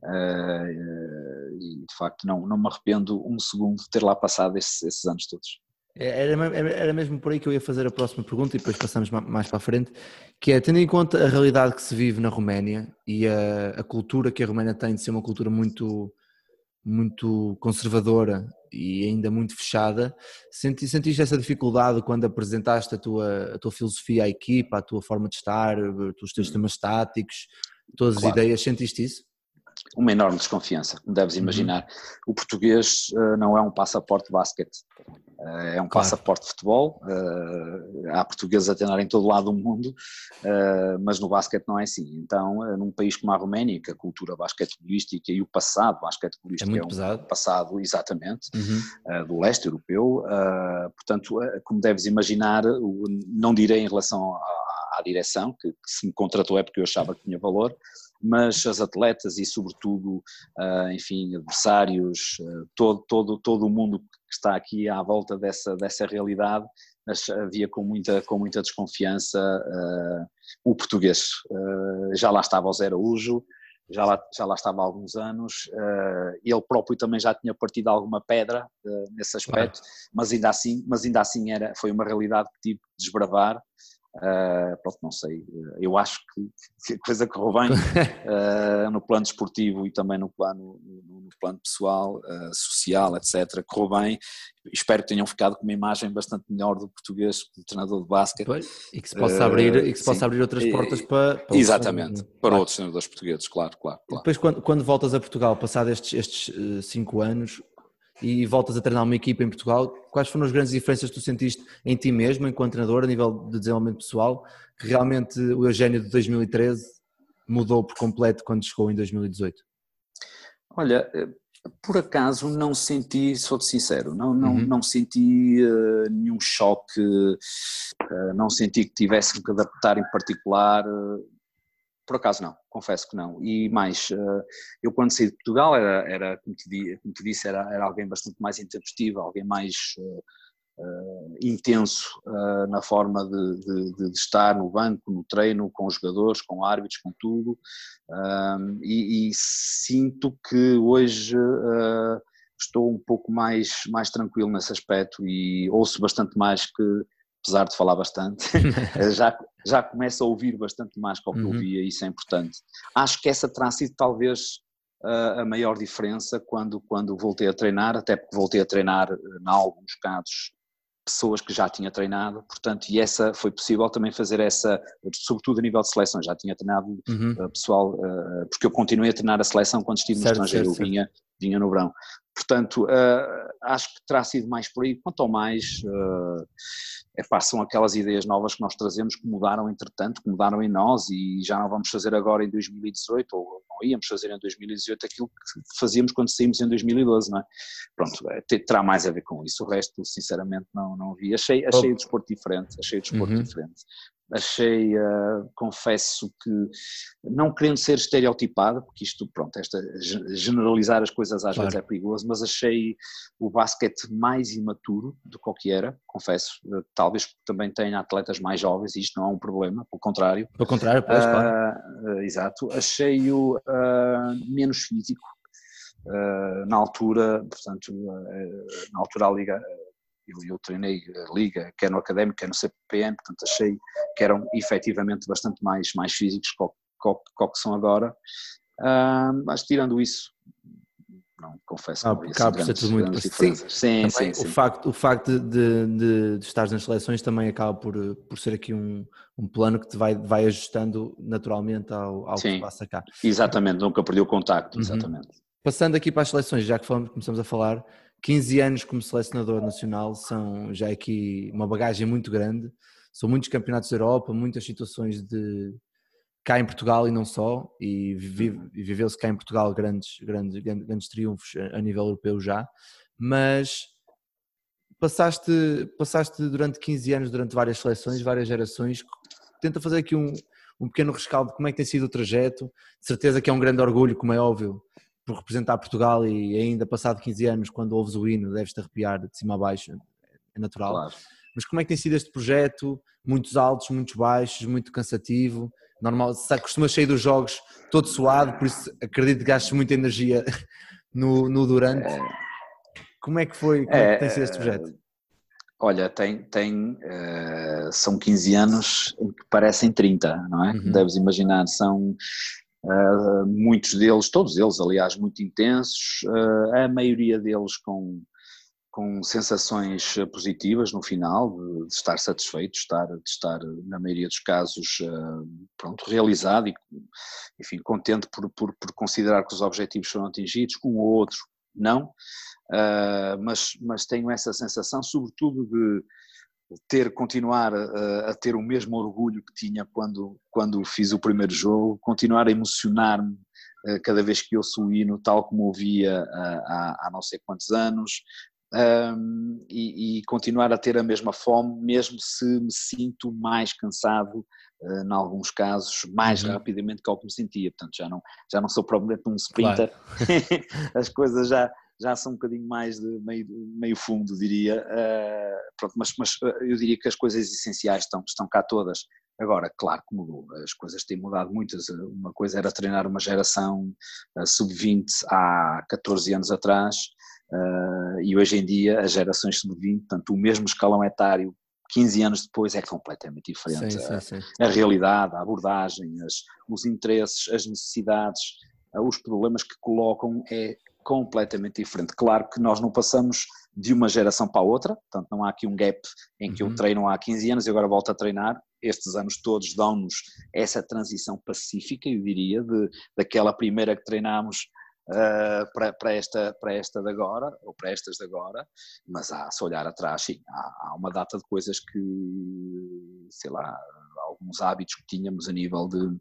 E de facto não não me arrependo um segundo de ter lá passado esses, esses anos todos era, era mesmo por aí que eu ia fazer a próxima pergunta e depois passamos mais para a frente, que é, tendo em conta a realidade que se vive na Roménia e a, a cultura que a Roménia tem de ser uma cultura muito, muito conservadora e ainda muito fechada, senti, sentiste essa dificuldade quando apresentaste a tua, a tua filosofia à equipa, a tua forma de estar, os teus temas táticos, todas claro. as ideias, sentiste isso? Uma enorme desconfiança, como deves uhum. imaginar. Uhum. O português uh, não é um passaporte de basquete. Eh, é um claro. passaporte de futebol, uh, há portugueses a treinar em todo lado do mundo, uh, mas no basquete não é assim. Então, uh, num país como a Roménia, que a cultura basquetebolística e o passado basquetebolístico é, muito é um passado, exatamente, uhum. do leste europeu, portanto, como deves imaginar, não direi em relação à, à direção, que, que se me contratou é porque eu achava que tinha valor, mas as atletas e sobretudo, enfim, adversários, todo, todo, todo o mundo que está aqui à volta dessa, dessa realidade, mas havia com muita, com muita desconfiança uh, o português. Já lá estava o Zé Araújo, já lá, já lá estava há alguns anos, ele próprio também já tinha partido alguma pedra nesse aspecto, mas ainda assim, mas ainda assim era, foi uma realidade que tive de desbravar Uh, pronto, não sei, eu acho que, que a coisa correu bem uh, *laughs* no plano desportivo e também no plano, no, no plano pessoal, uh, social, etc. Correu bem. Espero que tenham ficado com uma imagem bastante melhor do português, do treinador de basquete. Pois, e que se possa abrir, e que se possa abrir outras portas para, para Exatamente, outros, para claro. outros treinadores portugueses, claro, claro. claro. Depois, quando, quando voltas a Portugal, passados estes, estes cinco anos, e voltas a treinar uma equipa em Portugal, quais foram as grandes diferenças que tu sentiste em ti mesmo, enquanto treinador, a nível de desenvolvimento pessoal, que realmente o Eugênio de 2013 mudou por completo quando chegou em 2018? Olha, eh, por acaso não senti, sou-te sincero, não, não, uhum. não senti uh, nenhum choque, uh, não senti que tivesse que adaptar em particular. Uh, por acaso não, confesso que não. E mais, eh, eu quando saí de Portugal era, era como, te, como te disse, era, era alguém bastante mais intempestivo, alguém mais uh, uh, intenso uh, na forma de, de, de, estar no banco, no treino, com os jogadores, com árbitros, com tudo. E, e, sinto que hoje uh, estou um pouco mais, mais tranquilo nesse aspecto e ouço bastante mais que, apesar de falar bastante, *laughs* já, já começo a ouvir bastante mais que o que uhum. ouvia isso é importante. Acho que essa terá sido talvez a maior diferença quando, quando voltei a treinar, até porque voltei a treinar, em alguns casos, pessoas que já tinha treinado, portanto, e essa foi possível também fazer essa, sobretudo a nível de seleção, já tinha treinado uhum. uh, pessoal, uh, porque eu continuei a treinar a seleção quando estive certo, no estrangeiro, certo, vinha, vinha no verão. Portanto, uh, acho que terá sido mais por aí, quanto ao mais, uh, é, são aquelas ideias novas que nós trazemos que mudaram entretanto, que mudaram em nós e já não vamos fazer agora em 2018 ou não íamos fazer em 2018 aquilo que fazíamos quando saímos em 2012, não é? Pronto, é, terá mais a ver com isso, o resto sinceramente não, não vi, achei, achei o desporto diferente, achei o desporto uhum. diferente achei, uh, confesso que, não querendo ser estereotipado, porque isto, pronto, esta, generalizar as coisas às claro. vezes é perigoso, mas achei o basquete mais imaturo do que o que era, confesso, uh, talvez também tenha atletas mais jovens e isto não é um problema, pelo contrário. Pelo contrário, pois, uh, claro. exato, achei-o menos físico, na altura, portanto, na altura a Liga eu, eu treinei a liga, quer no académico, quer no CPM, portanto achei que eram efetivamente bastante mais, mais físicos que, que são agora, mas tirando isso, não, confesso ah, que acaba por ser tudo muito sim, sim, sim, sim, O facto, o facto de, de, de estar nas seleções também acaba por, por ser aqui um, um plano que te vai, vai ajustando naturalmente ao, ao que passa cá. Exatamente, nunca perdi o contacto, uhum. exatamente. Passando aqui para as seleções, já que falamos, começamos a falar, 15 anos como selecionador nacional são já aqui uma bagagem muito grande. São muitos campeonatos da Europa, muitas situações de cá em Portugal e não só, e viveu-se cá em Portugal grandes, grandes, grandes triunfos a nível europeu já, mas passaste, passaste durante 15 anos, durante várias seleções, várias gerações, tenta fazer aqui um, um pequeno rescaldo de como é que tem sido o trajeto, de certeza que é um grande orgulho, como é óbvio, por representar Portugal e ainda passado 15 anos, quando ouves o hino, deves-te arrepiar de cima a baixo, é natural. Claro. Mas como é que tem sido este projeto? Muitos altos, muitos baixos, muito cansativo. Normal, costumas sair dos jogos todo suado, por isso acredito que gastes muita energia *laughs* no, no durante. É, como é que foi, como é, é que tem sido este projeto? Olha, tem, tem uh, são 15 anos que parecem 30, não é? Uhum. Deves imaginar, são Uh, muitos deles, todos eles, aliás, muito intensos, uh, a maioria deles com, com sensações positivas no final, de, de estar satisfeito, de estar, de estar, na maioria dos casos, uh, pronto, realizado e, enfim, contente por, por, por, considerar que os objetivos foram atingidos, um ou outro não, mas, mas tenho essa sensação, sobretudo de ter continuar a, a, ter o mesmo orgulho que tinha quando, quando fiz o primeiro jogo, continuar a emocionar-me uh, cada vez que ouço o hino, tal como ouvia uh, há, há não sei quantos anos, um, e, e, continuar a ter a mesma fome, mesmo se me sinto mais cansado, uh, em alguns casos, mais uhum. rapidamente que ao que me sentia. Portanto, já não, já não sou propriamente um sprinter, claro. *laughs* as coisas já, já são um bocadinho mais de meio, meio fundo, diria. Uh, pronto, mas, mas eh, eu diria que as coisas essenciais estão, estão cá todas. Agora, claro que mudou, as coisas têm mudado muitas. Uma coisa era treinar uma geração uh, sub-20 há 14 anos atrás, uh, e hoje em dia as gerações sub-20, portanto, o mesmo escalão etário 15 anos depois é completamente diferente. Sim, sim, sim. A, a, realidade, a abordagem, as, os interesses, as necessidades, os problemas que colocam é completamente diferente. Claro que nós não passamos de uma geração para a outra, portanto não há aqui um gap em que uhum. eu treino há 15 anos e agora volto a treinar. Estes anos todos dão-nos essa transição pacífica, eu diria, de, daquela primeira que treinámos uh, para, para, esta, para esta de agora, ou para estas de agora, mas há, se olhar atrás, sim, há, há uma data de coisas que, sei lá, alguns hábitos que tínhamos a nível de,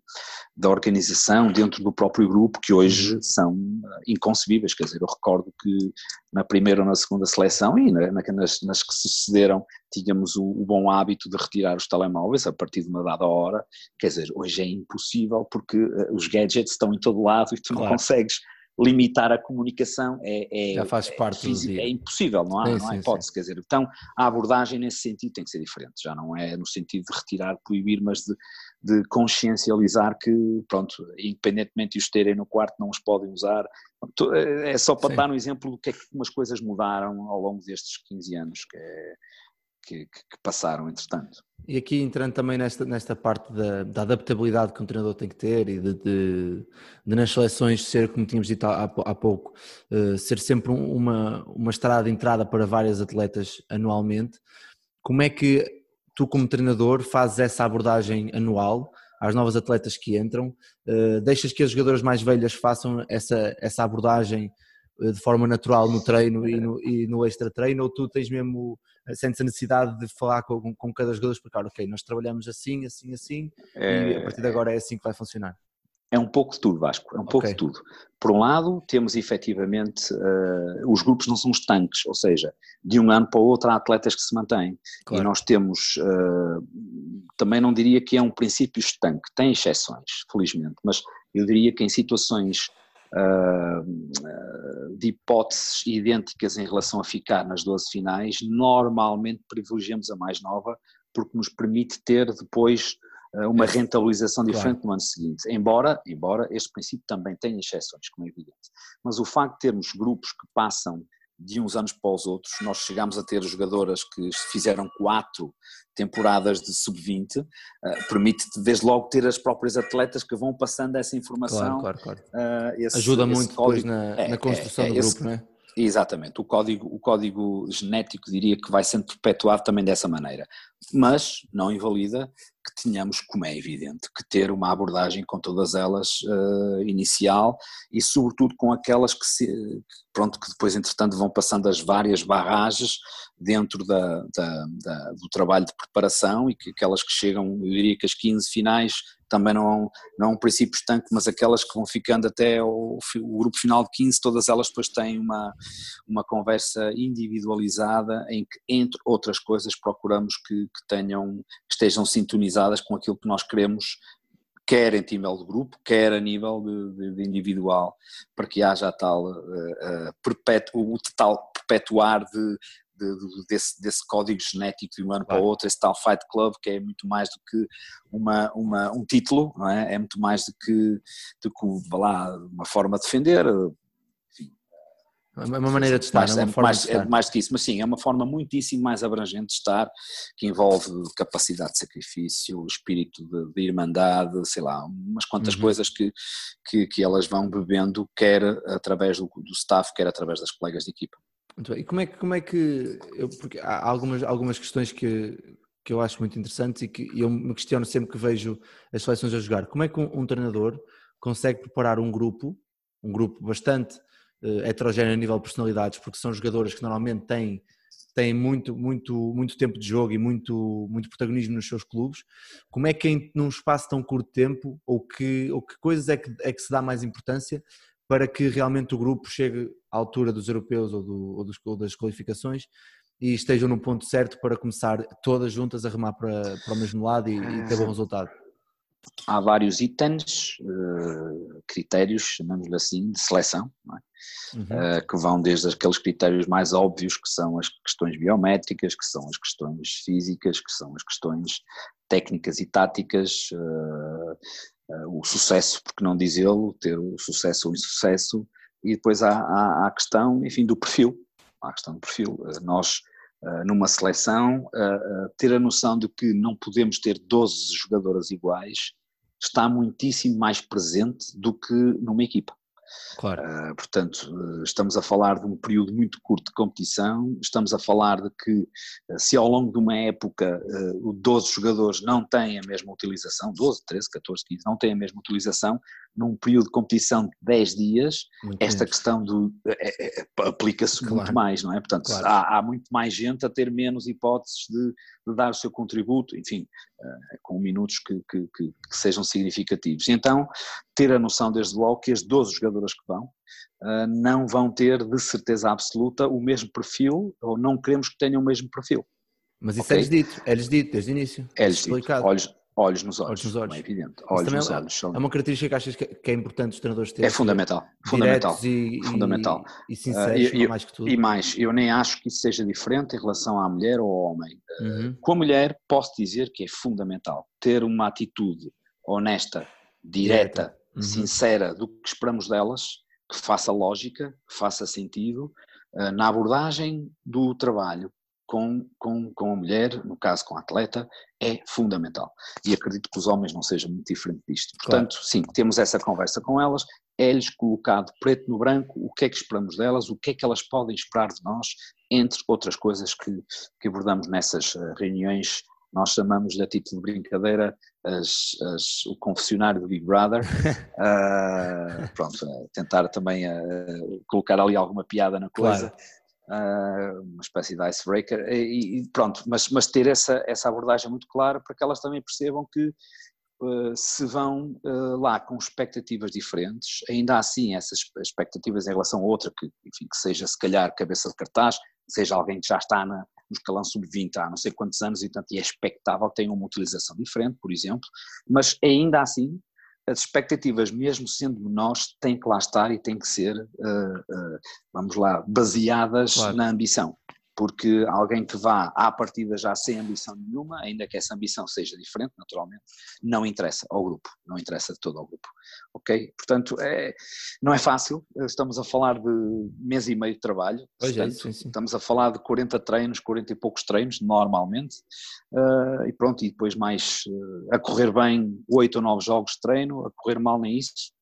da organização dentro do próprio grupo que hoje uhum. são ah, inconcebíveis, quer dizer, eu recordo que na primeira ou na segunda seleção e na, nas, nas que sucederam tínhamos o, o, bom hábito de retirar os telemóveis a partir de uma dada hora, quer dizer, hoje é impossível porque uh, os gadgets estão em todo lado e tu claro. não consegues limitar a comunicação é, é, Já faz parte é, é impossível, não há, sim, não há sim, hipótese, sim. quer dizer, então a abordagem nesse sentido tem que ser diferente, já não é no sentido de retirar, proibir, mas de, de consciencializar que, pronto, independentemente de os terem no quarto, não os podem usar, é só para dar um exemplo do que é que umas coisas mudaram ao longo destes 15 anos, que é que, que, passaram, entretanto. E aqui entrando também nesta, nesta parte da, da adaptabilidade que um treinador tem que ter e de, de, de nas seleções ser, como tínhamos dito há, há pouco, uh, ser sempre uma, uma estrada de entrada para várias atletas anualmente, como é que tu como treinador fazes essa abordagem anual às novas atletas que entram, uh, deixas que as jogadoras mais velhas façam essa, essa abordagem eh, de forma natural no treino e no, e no extra treino, ou tu tens mesmo, sentes a necessidade de falar com, com cada jogador, explicar, ok, nós trabalhamos assim, assim, assim, é, e a partir de agora é assim que vai funcionar? É um pouco de tudo, Vasco, é um okay. pouco de tudo. Por um lado, temos efetivamente, uh, os grupos não são estanques, ou seja, de um ano para o outro há atletas que se mantêm. Claro. E nós temos, uh, também não diria que é um princípio estanque, tem exceções, felizmente, mas eu diria que em situações de hipóteses idênticas em relação a ficar nas 12 finais, normalmente privilegiamos a mais nova, porque nos permite ter depois uma rentabilização diferente claro. no ano seguinte. Embora, embora este princípio também tenha exceções, como é evidente. Mas o facto de termos grupos que passam de uns anos para os outros, nós chegámos a ter jogadoras que fizeram quatro temporadas de sub-20, uh, permite-te desde logo ter as próprias atletas que vão passando essa informação. Claro, claro, claro. Uh, esse, Ajuda esse muito código, depois na, é, na construção é, é, do esse, grupo, não é? Exatamente, o código, o código genético diria que vai sendo perpetuado também dessa maneira, mas não invalida que tenhamos, como é evidente, que ter uma abordagem com todas elas uh, inicial e sobretudo com aquelas que, se, pronto, que depois entretanto vão passando as várias barragens dentro da, da, da, do trabalho de preparação e que aquelas que chegam, eu diria que as 15 finais também não, não é um princípio estanque, mas aquelas que vão ficando até o, o, grupo final de 15, todas elas depois têm uma, uma conversa individualizada em que, entre outras coisas, procuramos que, que tenham, que estejam sintonizadas com aquilo que nós queremos quer em nível de grupo, quer a nível de, de, individual, para que haja tal, uh, perpetu, o tal perpetuar de, de, de, desse, desse código genético de um ano claro. para o outro, esse tal Fight Club, que é muito mais do que uma, uma, um título, não é? É muito mais do que, do que lá, uma forma de defender. É uma maneira de estar, mais, é, é, mais, é mais do que isso, mas sim, é uma forma muitíssimo mais abrangente de estar, que envolve capacidade de sacrifício, espírito de, de irmandade, sei lá, umas quantas uhum. coisas que, que, que, elas vão bebendo, quer através do, do staff, quer através das colegas de equipa. Muito bem. E como é que, como é que eu, porque há algumas, algumas questões que, que eu acho muito interessantes e que eu me questiono sempre que vejo as seleções a jogar. Como é que um, um treinador consegue preparar um grupo, um grupo bastante uh, heterogéneo a nível de personalidades, porque são jogadores que normalmente têm, têm muito, muito, muito tempo de jogo e muito, muito protagonismo nos seus clubes. Como é que em, num espaço tão curto de tempo, ou que, ou que coisas é que, é que se dá mais importância para que realmente o grupo chegue à altura dos europeus ou, do, ou, dos, ou das qualificações e estejam no ponto certo para começar todas juntas a remar para, para o mesmo lado e, e ter bom resultado? Há vários itens, uh, critérios, chamamos-lhe assim, de seleção, é? uhum. uh, que vão desde aqueles critérios mais óbvios, que são as questões biométricas, que são as questões físicas, que são as questões técnicas e táticas, uh, o sucesso, porque não dizê-lo, ter o sucesso ou insucesso, e depois há, há, há, a questão, enfim, do perfil, há a questão do perfil. Nós, numa seleção, eh, ter a noção de que não podemos ter 12 jogadoras iguais está muitíssimo mais presente do que numa equipa. Claro. Portanto, estamos a falar de um período muito curto de competição, estamos a falar de que se ao longo de uma época uh, 12 jogadores não têm a mesma utilização, 12, 13, 14, 15, não têm a mesma utilização, num período de competição de 10 dias, muito esta questão do é, é, é, aplica-se claro. muito mais, não é? Portanto, claro. há, há, muito mais gente a ter menos hipóteses de, de dar o seu contributo, enfim, uh, com minutos que, que, que, que, sejam significativos. E então, ter a noção desde logo que as 12 jogadoras que vão uh, não vão ter de certeza absoluta o mesmo perfil, ou não queremos que tenham o mesmo perfil. Mas isso okay? é-lhes dito, é-lhes dito desde o início. É-lhes dito. Olhos, Olhos nos olhos, olhos, nos olhos. é evidente. Olhos nos é, olhos. São... É uma característica que achas que é importante os treinadores terem? É fundamental, fundamental. E, fundamental. E, e sinceros, uh, mais que tudo. E mais, eu nem acho que isso seja diferente em relação à mulher ou ao homem. Uhum. Com a mulher, posso dizer que é fundamental ter uma atitude honesta, direta, uhum. sincera do que esperamos delas, que faça lógica, que faça sentido, uh, na abordagem do trabalho, com, com, com a mulher, no caso com a atleta, é fundamental. E acredito que os homens não sejam muito diferentes disto. Portanto, claro. sim, temos essa conversa com elas, é-lhes colocado preto no branco o que é que esperamos delas, o que é que elas podem esperar de nós, entre outras coisas que, que abordamos nessas eh, reuniões. Nós chamamos-lhe a título de brincadeira as, as, o confessionário do Big Brother. uh, *laughs* pronto, tentar também uh, colocar ali alguma piada na coisa. Claro uh, uma espécie de icebreaker, e, e, pronto, mas, mas ter essa, essa abordagem muito clara para que elas também percebam que uh, se vão uh, lá com expectativas diferentes, ainda assim essas expectativas em relação a outra, que, enfim, que seja se calhar cabeça de cartaz, seja alguém que já está na, no escalão sub-20 há não sei quantos anos e, portanto, é expectável que uma utilização diferente, por exemplo, mas ainda assim as expectativas, mesmo sendo menores, têm que lá estar e têm que ser, uh, uh, vamos lá, baseadas claro. na ambição porque alguém que vá à partida já sem ambição nenhuma, ainda que essa ambição seja diferente, naturalmente, não interessa ao grupo, não interessa de todo ao grupo, ok? Portanto, é, não é fácil, estamos a falar de mês e meio de trabalho, pois portanto, é, sim, sim. estamos a falar de 40 treinos, 40 e poucos treinos, normalmente, uh, e pronto, e depois mais uh, a correr bem 8 ou 9 jogos de treino, a correr mal nem isso,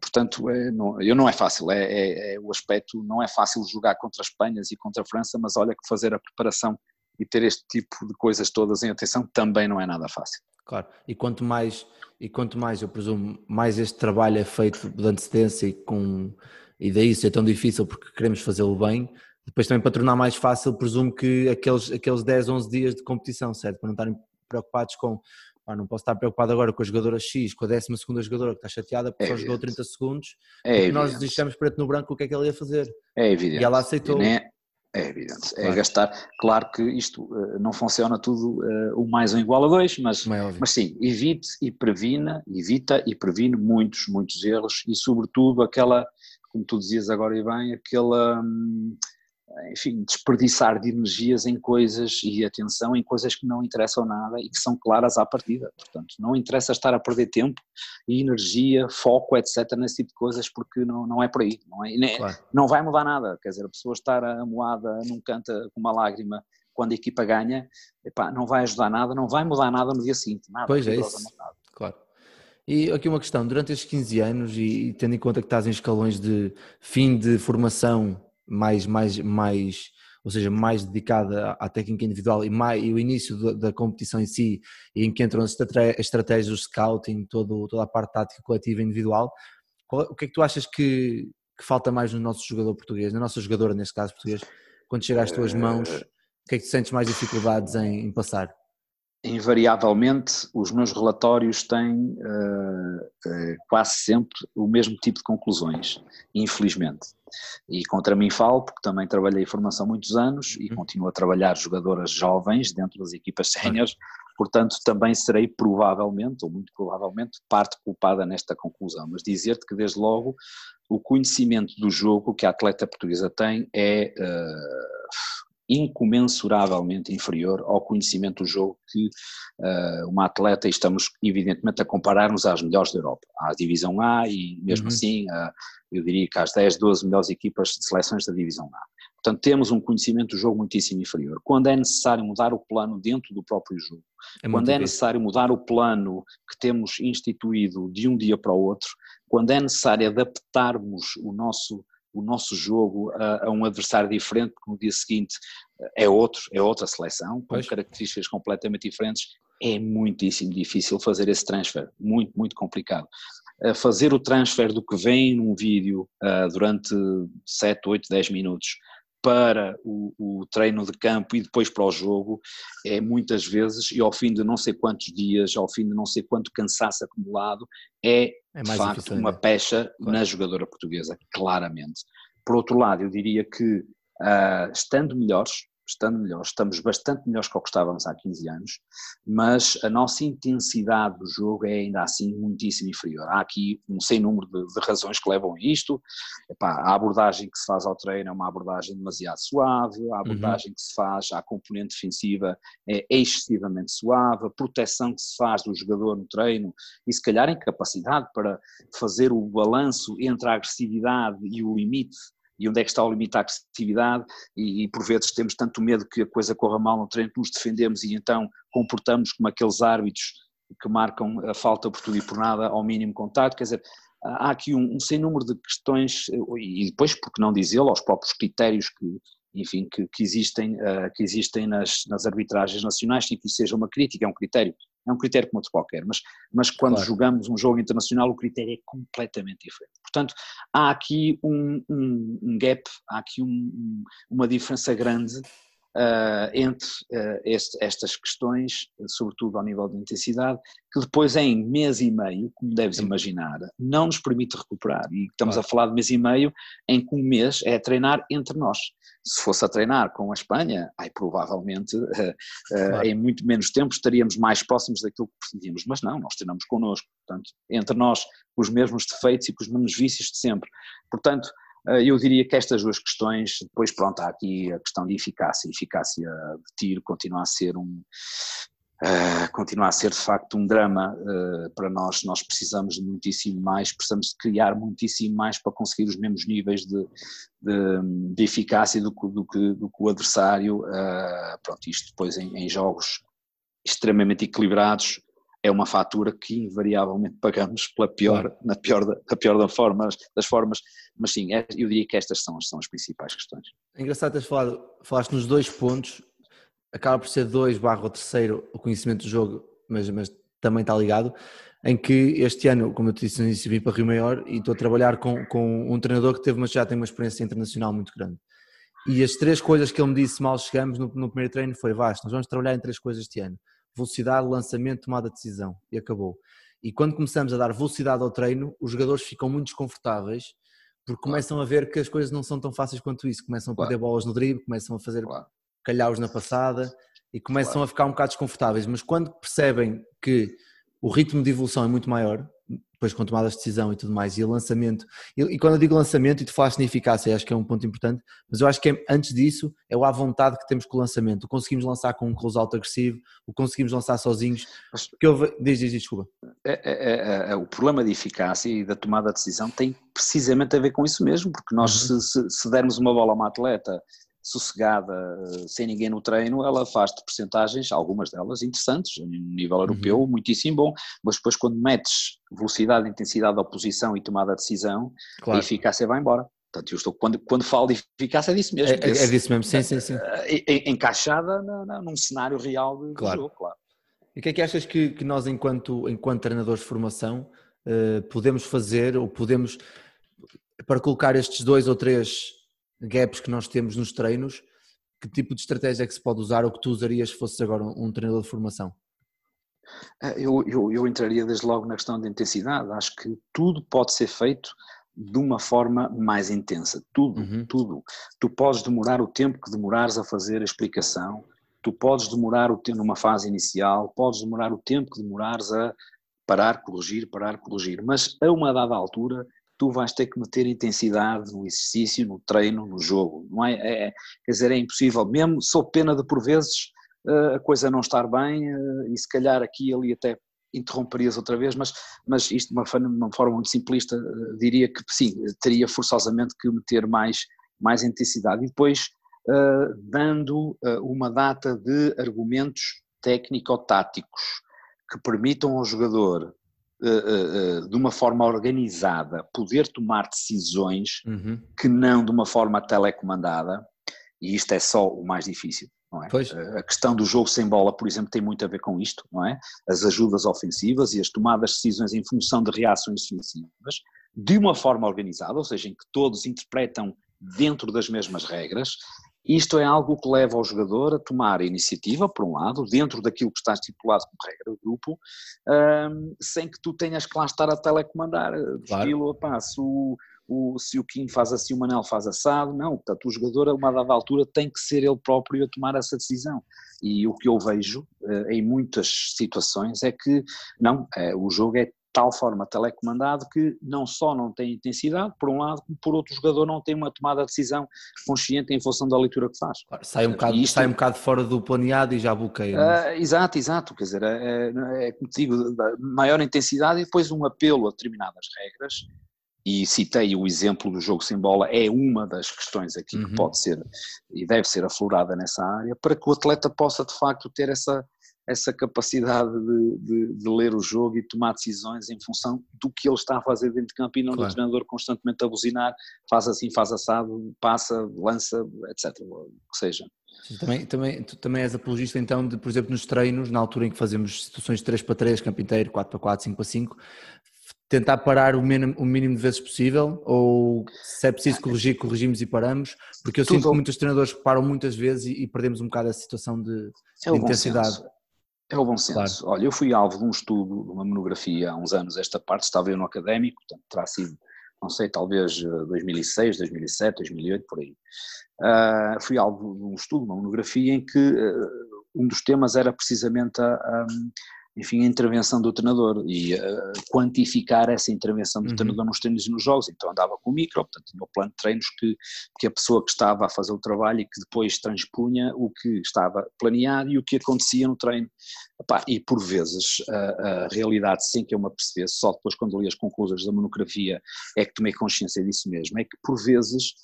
portanto, é, não, eu não é fácil, é, é, é, o aspecto, não é fácil jogar contra Espanhas e contra a França, mas olha que fazer a preparação e ter este tipo de coisas todas em atenção também não é nada fácil. Claro, e quanto mais, e quanto mais eu presumo, mais este trabalho é feito de antecedência e, com, e daí isso é tão difícil porque queremos fazê-lo bem, depois também para tornar mais fácil, presumo que aqueles, aqueles 10, 11 dias de competição, certo? Para não estarem preocupados com Pá, não posso estar preocupado agora com a jogadora X, com a 12 jogadora que está chateada porque é só jogou 30 segundos, é porque nós deixamos preto no branco o que é que ela ia fazer. É evidente. E ela aceitou. É, é, evidente. É claro. É gastar. Claro que isto uh, não funciona tudo o mais um igual a dois, mas, é mas sim, evite e previna, evita e previne muitos, muitos erros e, sobretudo, aquela, como tu dizias agora e bem, aquela. Hum, enfim, desperdiçar de energias em coisas e atenção em coisas que não interessam nada e que são claras à partida. Portanto, não interessa estar a perder tempo e energia, foco, etc. nesse tipo de coisas porque não, não é por aí. Não, é, nem, claro. não vai mudar nada. Quer dizer, a pessoa estar amoada num canto com uma lágrima quando a equipa ganha, epá, não vai ajudar nada, não vai mudar nada no dia seguinte. Nada, pois é isso. Nada. Claro. E aqui uma questão, durante estes 15 anos e, e tendo em conta que estás em escalões de fim de formação mais, mais, mais ou seja, mais dedicada à técnica individual e, mais, e o início da, da, competição em si, em que entram as estratégias, o scouting, todo, toda a parte tática coletiva individual, qual, o que é que tu achas que, que, falta mais no nosso jogador português, na nossa jogadora, neste caso português, quando chega às tuas mãos, o que é que tu sentes mais dificuldades em, em passar? Invariavelmente os meus relatórios têm uh, uh, quase sempre o mesmo tipo de conclusões, infelizmente. E contra mim falo, porque também trabalhei em formação muitos anos e uhum. continuo a trabalhar jogadoras jovens dentro das equipas séniores, portanto também serei provavelmente, ou muito provavelmente, parte culpada nesta conclusão. Mas dizer-te que desde logo o conhecimento do jogo que a atleta portuguesa tem é... Uh, incomensuravelmente inferior ao conhecimento do jogo que uh, uma atleta, e estamos evidentemente a comparar-nos às melhores da Europa, à Divisão A e mesmo uhum. assim, uh, eu diria que às 10, 12 melhores equipas de seleções da Divisão A. Portanto, temos um conhecimento do jogo muitíssimo inferior. Quando é necessário mudar o plano dentro do próprio jogo, é quando é necessário mudar o plano que temos instituído de um dia para o outro, quando é necessário adaptarmos o nosso o nosso jogo a, a, um adversário diferente, porque no dia seguinte é outro, é outra seleção, com pois. características completamente diferentes, é muitíssimo difícil fazer esse transfer, muito, muito complicado. Fazer o transfer do que vem num vídeo uh, durante 7, 8, 10 minutos para o, o, treino de campo e depois para o jogo é muitas vezes, e ao fim de não sei quantos dias, ao fim de não sei quanto cansaço acumulado, é, é de facto uma pecha na jogadora portuguesa, claramente. Por outro lado, eu diria que uh, estando melhores, estando melhores, estamos bastante melhores que o que estávamos há 15 anos, mas a nossa intensidade do jogo é ainda assim muitíssimo inferior. Há aqui um sem número de, de razões que levam a isto. Epá, a abordagem que se faz ao treino é uma abordagem demasiado suave, a abordagem uhum. que se faz à componente defensiva é excessivamente suave, a proteção que se faz do jogador no treino e se calhar incapacidade para fazer o balanço entre a agressividade e o limite e onde é que está o limite à agressividade e, e, por vezes temos tanto medo que a coisa corra mal no treino que nos defendemos e então comportamos como aqueles árbitros que marcam a falta por tudo e por nada ao mínimo contato, quer dizer, há aqui um, um sem número de questões e depois, por que não dizê-lo, aos próprios critérios que, enfim, que, que existem, uh, que existem nas, nas arbitragens nacionais, e que isso seja uma crítica, é um critério é um critério como outro qualquer, mas, mas quando claro. jogamos um jogo internacional o critério é completamente diferente. Portanto, há aqui um, um, um gap, há aqui um, uma diferença grande uh, entre uh, este, estas questões, sobretudo ao nível de intensidade, que depois em mês e meio, como deves imaginar, não nos permite recuperar. E estamos claro. a falar de mês e meio em que um mês é treinar entre nós. Se fosse a treinar com a Espanha, aí provavelmente uh, claro. em muito menos tempo estaríamos mais próximos daquilo que pretendíamos, mas não, nós treinamos connosco, portanto, entre nós, com os mesmos defeitos e com os mesmos vícios de sempre. Portanto, eh, eu diria que estas duas questões, depois pronto, há aqui a questão de eficácia, eficácia de tiro continua a ser um, Uh, continua a ser de facto um drama uh, para nós, nós precisamos de muitíssimo mais, precisamos de criar muitíssimo mais para conseguir os mesmos níveis de, de, de eficácia do, do, que, do que o adversário, uh, pronto, isto depois em, em jogos extremamente equilibrados, é uma fatura que invariavelmente pagamos pela pior, na pior, da, pior da forma, das formas, mas sim, é, eu diria que estas são, são as principais questões. É engraçado teres falado, falaste nos dois pontos, acaba por ser dois barra o terceiro o conhecimento do jogo, mas, mas também está ligado, em que este ano, como eu te disse no início, vim para Rio Maior e estou a trabalhar com, com um treinador que teve, mas já tem uma experiência internacional muito grande. E as três coisas que ele me disse mal chegamos no, no primeiro treino foi, Vasco, nós vamos trabalhar em três coisas este ano velocidade, lançamento, tomada de decisão e acabou. E quando começamos a dar velocidade ao treino, os jogadores ficam muito desconfortáveis porque começam a ver que as coisas não são tão fáceis quanto isso, começam a perder claro. bolas no drible, começam a fazer claro. calhaus na passada e começam claro. a ficar um bocado desconfortáveis, mas quando percebem que o ritmo de evolução é muito maior, depois com tomadas de decisão e tudo mais, e o lançamento, e, e, quando eu digo lançamento, e tu falaste na eficácia, acho que é um ponto importante, mas eu acho que é, antes disso é o à vontade que temos com o lançamento, o conseguimos lançar com um close out agressivo, o conseguimos lançar sozinhos, porque eu, diz, diz, desculpa. É, é, é, é, o problema de eficácia e da tomada de decisão tem precisamente a ver com isso mesmo, porque nós uhum. se, se, se dermos uma bola a uma atleta sossegada, sem ninguém no treino, ela faz-te porcentagens, algumas delas interessantes, no nível uhum. europeu, uhum. muitíssimo bom, mas depois quando metes velocidade, intensidade da oposição e tomada de decisão, claro. a eficácia vai embora. Portanto, eu estou, quando, quando falo de eficácia é disso mesmo. É, é, é disso mesmo, *laughs* sim, sim, sim. É, encaixada na, na, num cenário real de, claro. jogo, claro. E o que é que achas que, que nós, enquanto, enquanto treinadores de formação, uh, podemos fazer ou podemos, para colocar estes dois ou três gaps que nós temos nos treinos, que tipo de estratégia é que se pode usar ou que tu usarias se fosses agora um treinador de formação? Eh, eu, eu, eu entraria desde logo na questão da intensidade. Acho que tudo pode ser feito de uma forma mais intensa. Tudo, uhum. tudo. Tu podes demorar o tempo que demorares a fazer a explicação, tu podes demorar o tempo numa fase inicial, podes demorar o tempo que demorares a parar, corrigir, parar, corrigir, mas a uma dada altura tu vais ter que meter intensidade no exercício, no treino, no jogo, não é? é, é quer dizer, é impossível, mesmo sob pena de por vezes eh, a coisa não estar bem eh, e se calhar aqui e ali até interromperias outra vez, mas, mas isto de uma, forma, uma forma muito simplista eh, diria que sim, teria forçosamente que meter mais, mais intensidade e depois dando uma data de argumentos técnico-táticos que permitam ao jogador de uma forma organizada, poder tomar decisões uhum. que não de uma forma telecomandada, e isto é só o mais difícil. não É? Pois. A questão do jogo sem bola, por exemplo, tem muito a ver com isto, não é? As ajudas ofensivas e as tomadas de decisões em função de reações defensivas, de uma forma organizada, ou seja, em que todos interpretam dentro das mesmas regras, isto é algo que leva o jogador a tomar a iniciativa, por um lado, dentro daquilo que está estipulado como regra do grupo, um, sem que tu tenhas que lá estar a telecomandar. Claro. Estilo, se o, o, se o Kim faz assim, o Manel faz assado, não, portanto o jogador a uma dada altura tem que ser ele próprio a tomar essa decisão e o que eu vejo eh, em muitas situações é que não, eh, o jogo é tal forma telecomandado que não só não tem intensidade, por um lado, como por outro o jogador não tem uma tomada de decisão consciente em função da leitura que faz. Claro, sai, um bocado, isto, sai um bocado fora do planeado e já bloqueia. Uh, exato, exato, quer dizer, é, é, é como te digo, maior intensidade e depois um apelo a determinadas regras e citei o exemplo do jogo sem bola, é uma das questões aqui uhum. que pode ser e deve ser aflorada nessa área, para que o atleta possa de facto ter essa, essa capacidade de, de, de, ler o jogo e tomar decisões em função do que ele está a fazer dentro de campo e não claro. do treinador constantemente a buzinar, faz assim, faz assado, passa, lança, etc. O que seja. Também, também, tu também és apologista então de, por exemplo, nos treinos, na altura em que fazemos situações de 3 para 3, campo inteiro, 4 para 4, 5 para 5, tentar parar o mínimo, o mínimo de vezes possível ou se é preciso corrigir, corrigimos e paramos? Porque eu Tudo. sinto que muitos treinadores param muitas vezes e, e perdemos um bocado a situação de, é de intensidade. É o bom senso. Claro. Olha, eu fui alvo de um estudo, de uma monografia há uns anos, esta parte estava eu no académico, portanto terá sido, não sei, talvez 2006, 2007, 2008, por aí. Uh, fui alvo de um estudo, uma monografia em que uh, um dos temas era precisamente a, a enfim, a intervenção do treinador e uh, quantificar essa intervenção do uhum. treinador nos treinos e nos jogos. Então andava com o micro, portanto tinha o plano de treinos que, que a pessoa que estava a fazer o trabalho e que depois transpunha o que estava planeado e o que acontecia no treino. Epá, e por vezes a, a, realidade, sem que eu me apercebesse, só depois quando li as conclusões da monografia é que tomei consciência disso mesmo, é que por vezes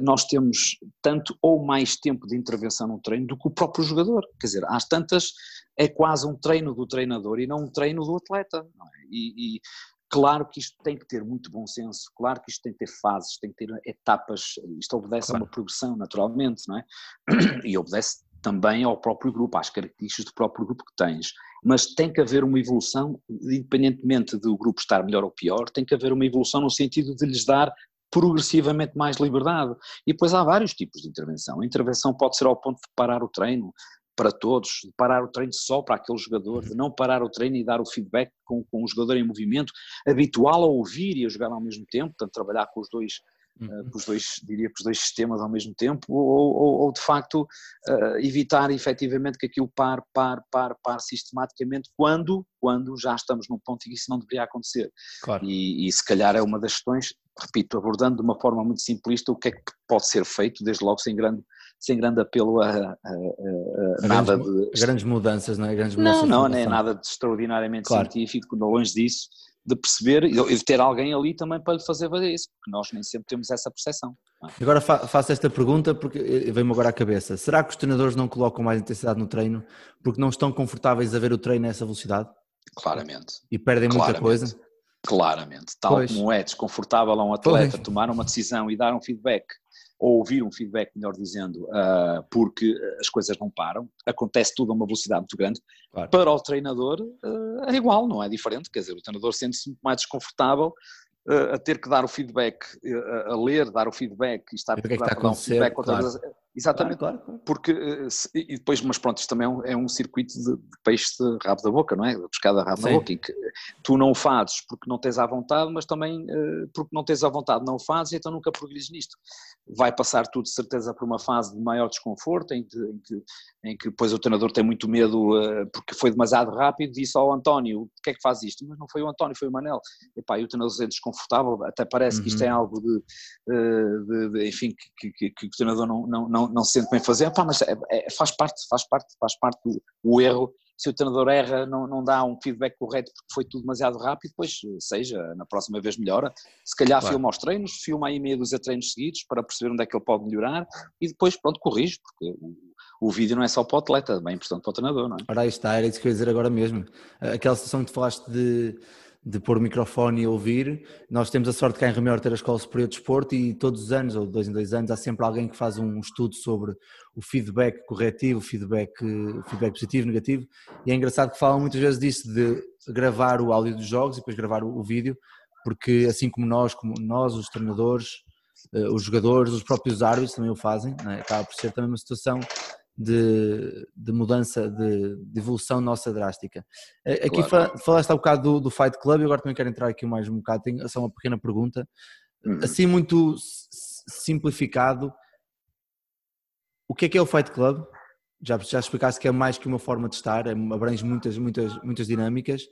nós temos tanto ou mais tempo de intervenção no treino do que o próprio jogador. Quer dizer, às tantas é quase um treino do treinador e não um treino do atleta. É? E, e, claro que isto tem que ter muito bom senso, claro que isto tem que ter fases, tem que ter etapas, isto obedece claro. a uma progressão naturalmente, não é? E obedece também ao próprio grupo, às características do próprio grupo que tens. Mas tem que haver uma evolução, independentemente do grupo estar melhor ou pior, tem que haver uma evolução no sentido de lhes dar progressivamente mais liberdade. E depois há vários tipos de intervenção. A intervenção pode ser ao ponto de parar o treino, para todos, de parar o treino só para aquele jogador, de não parar o treino e dar o feedback com, com o jogador em movimento, habitual a ouvir e a jogar ao mesmo tempo, portanto trabalhar com os dois, uhum. uh, com os dois diria com os dois sistemas ao mesmo tempo, ou, ou, ou de facto uh, evitar efetivamente que aquilo pare, pare, pare, pare sistematicamente quando, quando já estamos num ponto em que isso não deveria acontecer. Claro. E, e se calhar é uma das questões, repito, abordando de uma forma muito simplista o que é que pode ser feito, desde logo sem grande sem grande apelo a, a, a, a nada grandes, de. Grandes mudanças, não é? Grandes não, não, não é nada de extraordinariamente claro. científico, longe disso, de perceber e de ter alguém ali também para lhe fazer ver isso, porque nós nem sempre temos essa percepção. É? Agora faço esta pergunta porque veio-me agora à cabeça: será que os treinadores não colocam mais intensidade no treino porque não estão confortáveis a ver o treino a essa velocidade? Claramente. E perdem Claramente. muita coisa? Claramente. Tal pois. como é desconfortável a um atleta pois. tomar uma decisão e dar um feedback ou ouvir um feedback, melhor dizendo, uh, porque as coisas não param, acontece tudo a uma velocidade muito grande. Claro. Para o treinador uh, é igual, não é diferente, quer dizer, o treinador sente-se muito mais desconfortável uh, a ter que dar o feedback, a ler, dar o feedback e estar preparado para dar um feedback. Claro. Exatamente, claro, claro, porque, e depois, mas pronto, isto também é um, é um circuito de, de, peixe de rabo da boca, não é? De pescada rabo Sim. da boca, em que tu não o fazes porque não tens à vontade, mas também porque não tens à vontade não o fazes, então nunca progredes nisto vai passar tudo de certeza por uma fase de maior desconforto, em que, em que, em que depois o treinador tem muito medo uh, porque foi demasiado rápido, disse ao António, o que é que faz isto? Mas não foi o António, foi o Manel. E, pá, e o treinador é desconfortável, até parece uhum. que isto é uhum. algo de, uh, de, de enfim, que, que, que, o treinador não, não, não, não se sente bem fazer, pá, mas é, é, faz parte, faz parte, faz parte do o erro se o treinador erra, não, não dá um feedback correto porque foi tudo demasiado rápido, depois seja, na próxima vez melhora. Se calhar claro. filma os treinos, filma aí meia dúzia de treinos seguidos para perceber onde é que ele pode melhorar e depois, pronto, corrige, porque o, o vídeo não é só para o atleta, é bem importante para o treinador, não é? Ora, aí está, era isso que eu ia dizer agora mesmo. Aquela situação que tu falaste de de pôr o microfone e ouvir. Nós temos a sorte cá em Remaior ter a Escola Superior de Desporto e todos os anos, ou dois em dois anos, há sempre alguém que faz um estudo sobre o feedback corretivo, o feedback, feedback positivo, negativo. E é engraçado que falam muitas vezes disso, de gravar o áudio dos jogos e depois gravar o, o vídeo, porque assim como nós, como nós, os treinadores, eh, os jogadores, os próprios árbitros também o fazem, é? acaba por ser também uma situação de, de mudança, de, de, evolução nossa drástica. Aqui claro. falaste há um bocado do, do Fight Club e agora também quero entrar aqui mais um bocado, tenho só uma pequena pergunta. Uhum. Assim, muito simplificado, o que é que é o Fight Club? Já, já explicaste que é mais que uma forma de estar, é, abrange muitas, muitas, muitas dinâmicas.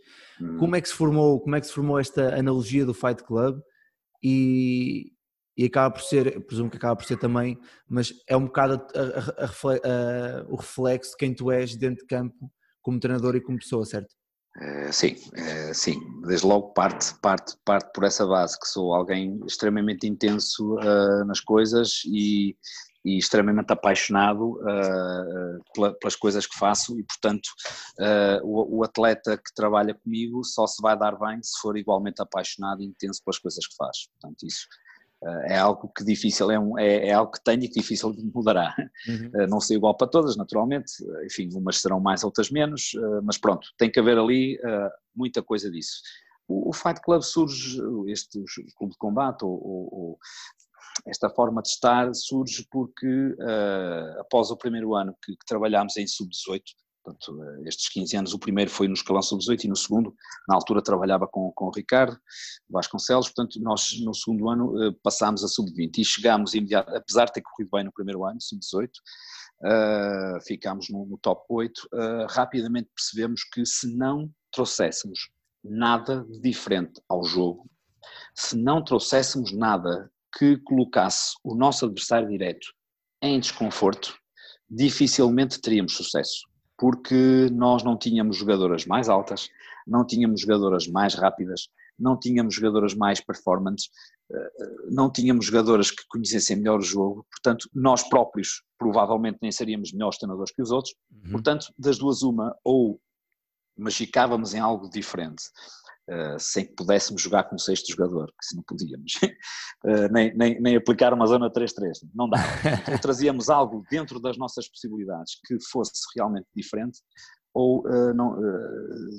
Uhum. Como é que se formou, como é que se formou esta analogia do Fight Club? E, e acaba por ser, presumo que acaba por ser também, mas é um bocado a, a, a, o reflexo de quem tu és dentro de campo, como treinador e como pessoa, certo? É, sim, é, sim, desde logo parte, parte, parte por essa base, que sou alguém extremamente intenso uh, nas coisas e, e extremamente apaixonado uh, pela, pelas coisas que faço e, portanto, uh, o, o, atleta que trabalha comigo só se vai dar bem se for igualmente apaixonado e intenso pelas coisas que faz. Portanto, isso é algo que difícil, é, um, é, é, algo que tenho e que difícil mudará. Uhum. Eh, não sei igual para todas, naturalmente, enfim, umas serão mais, outras menos, eh, mas pronto, tem que haver ali muita coisa disso. O, o Fight Club surge, este clube de combate, ou, ou, esta forma de estar surge porque após o primeiro ano que, que trabalhámos em sub-18, Portanto, eh, estes 15 anos, o primeiro foi no escalão sub-18 e no segundo, na altura trabalhava com, com o Ricardo Vasconcelos, portanto nós no segundo ano eh, passámos a sub-20 e chegámos imediatamente, apesar de ter corrido bem no primeiro ano, sub-18, uh, ficámos no, no, top 8, uh, rapidamente percebemos que se não trouxéssemos nada de diferente ao jogo, se não trouxéssemos nada que colocasse o nosso adversário direto em desconforto, dificilmente teríamos sucesso porque nós não tínhamos jogadoras mais altas, não tínhamos jogadoras mais rápidas, não tínhamos jogadoras mais performantes, eh, não tínhamos jogadoras que conhecessem melhor o jogo, portanto, nós próprios provavelmente nem seríamos melhores treinadores que os outros, uhum. portanto, das duas uma, ou magicávamos em algo diferente, Uh, sem que pudéssemos jogar com o sexto jogador, que se não podíamos, uh, *laughs* nem, nem, nem, aplicar uma zona 3-3, não dá. *laughs* ou trazíamos algo dentro das nossas possibilidades que fosse realmente diferente, ou uh, não,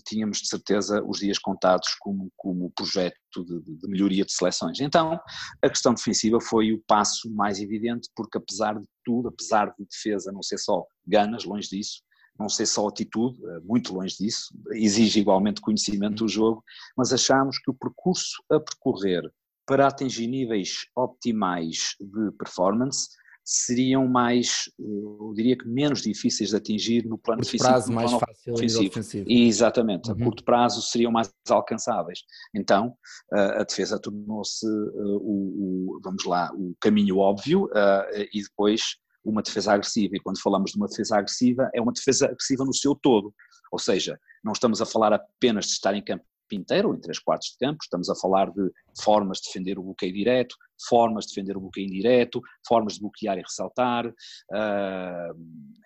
tínhamos de certeza os dias contados como, como projeto de, de, melhoria de seleções. Então, a questão defensiva foi o passo mais evidente, porque apesar de tudo, apesar de defesa não ser só ganas, longe disso, não sei só atitude, eh, muito longe disso, exige igualmente conhecimento do jogo, mas achamos que o percurso a percorrer para atingir níveis optimais de performance seriam mais, eh, eu diria que menos difíceis de atingir no plano curto prazo mais fácil ofensivo. ofensivo. Exatamente, uhum. a curto prazo seriam mais alcançáveis. Então a defesa tornou-se eh, o, o, vamos lá, o caminho óbvio e depois uma defesa agressiva. E quando falamos de uma defesa agressiva, é uma defesa agressiva no seu todo. Ou seja, não estamos a falar apenas de estar em campo inteiro, ou em três quartos de campo, estamos a falar de formas de defender o bloqueio direto, formas de defender o bloqueio indireto, formas de bloquear e ressaltar, uh,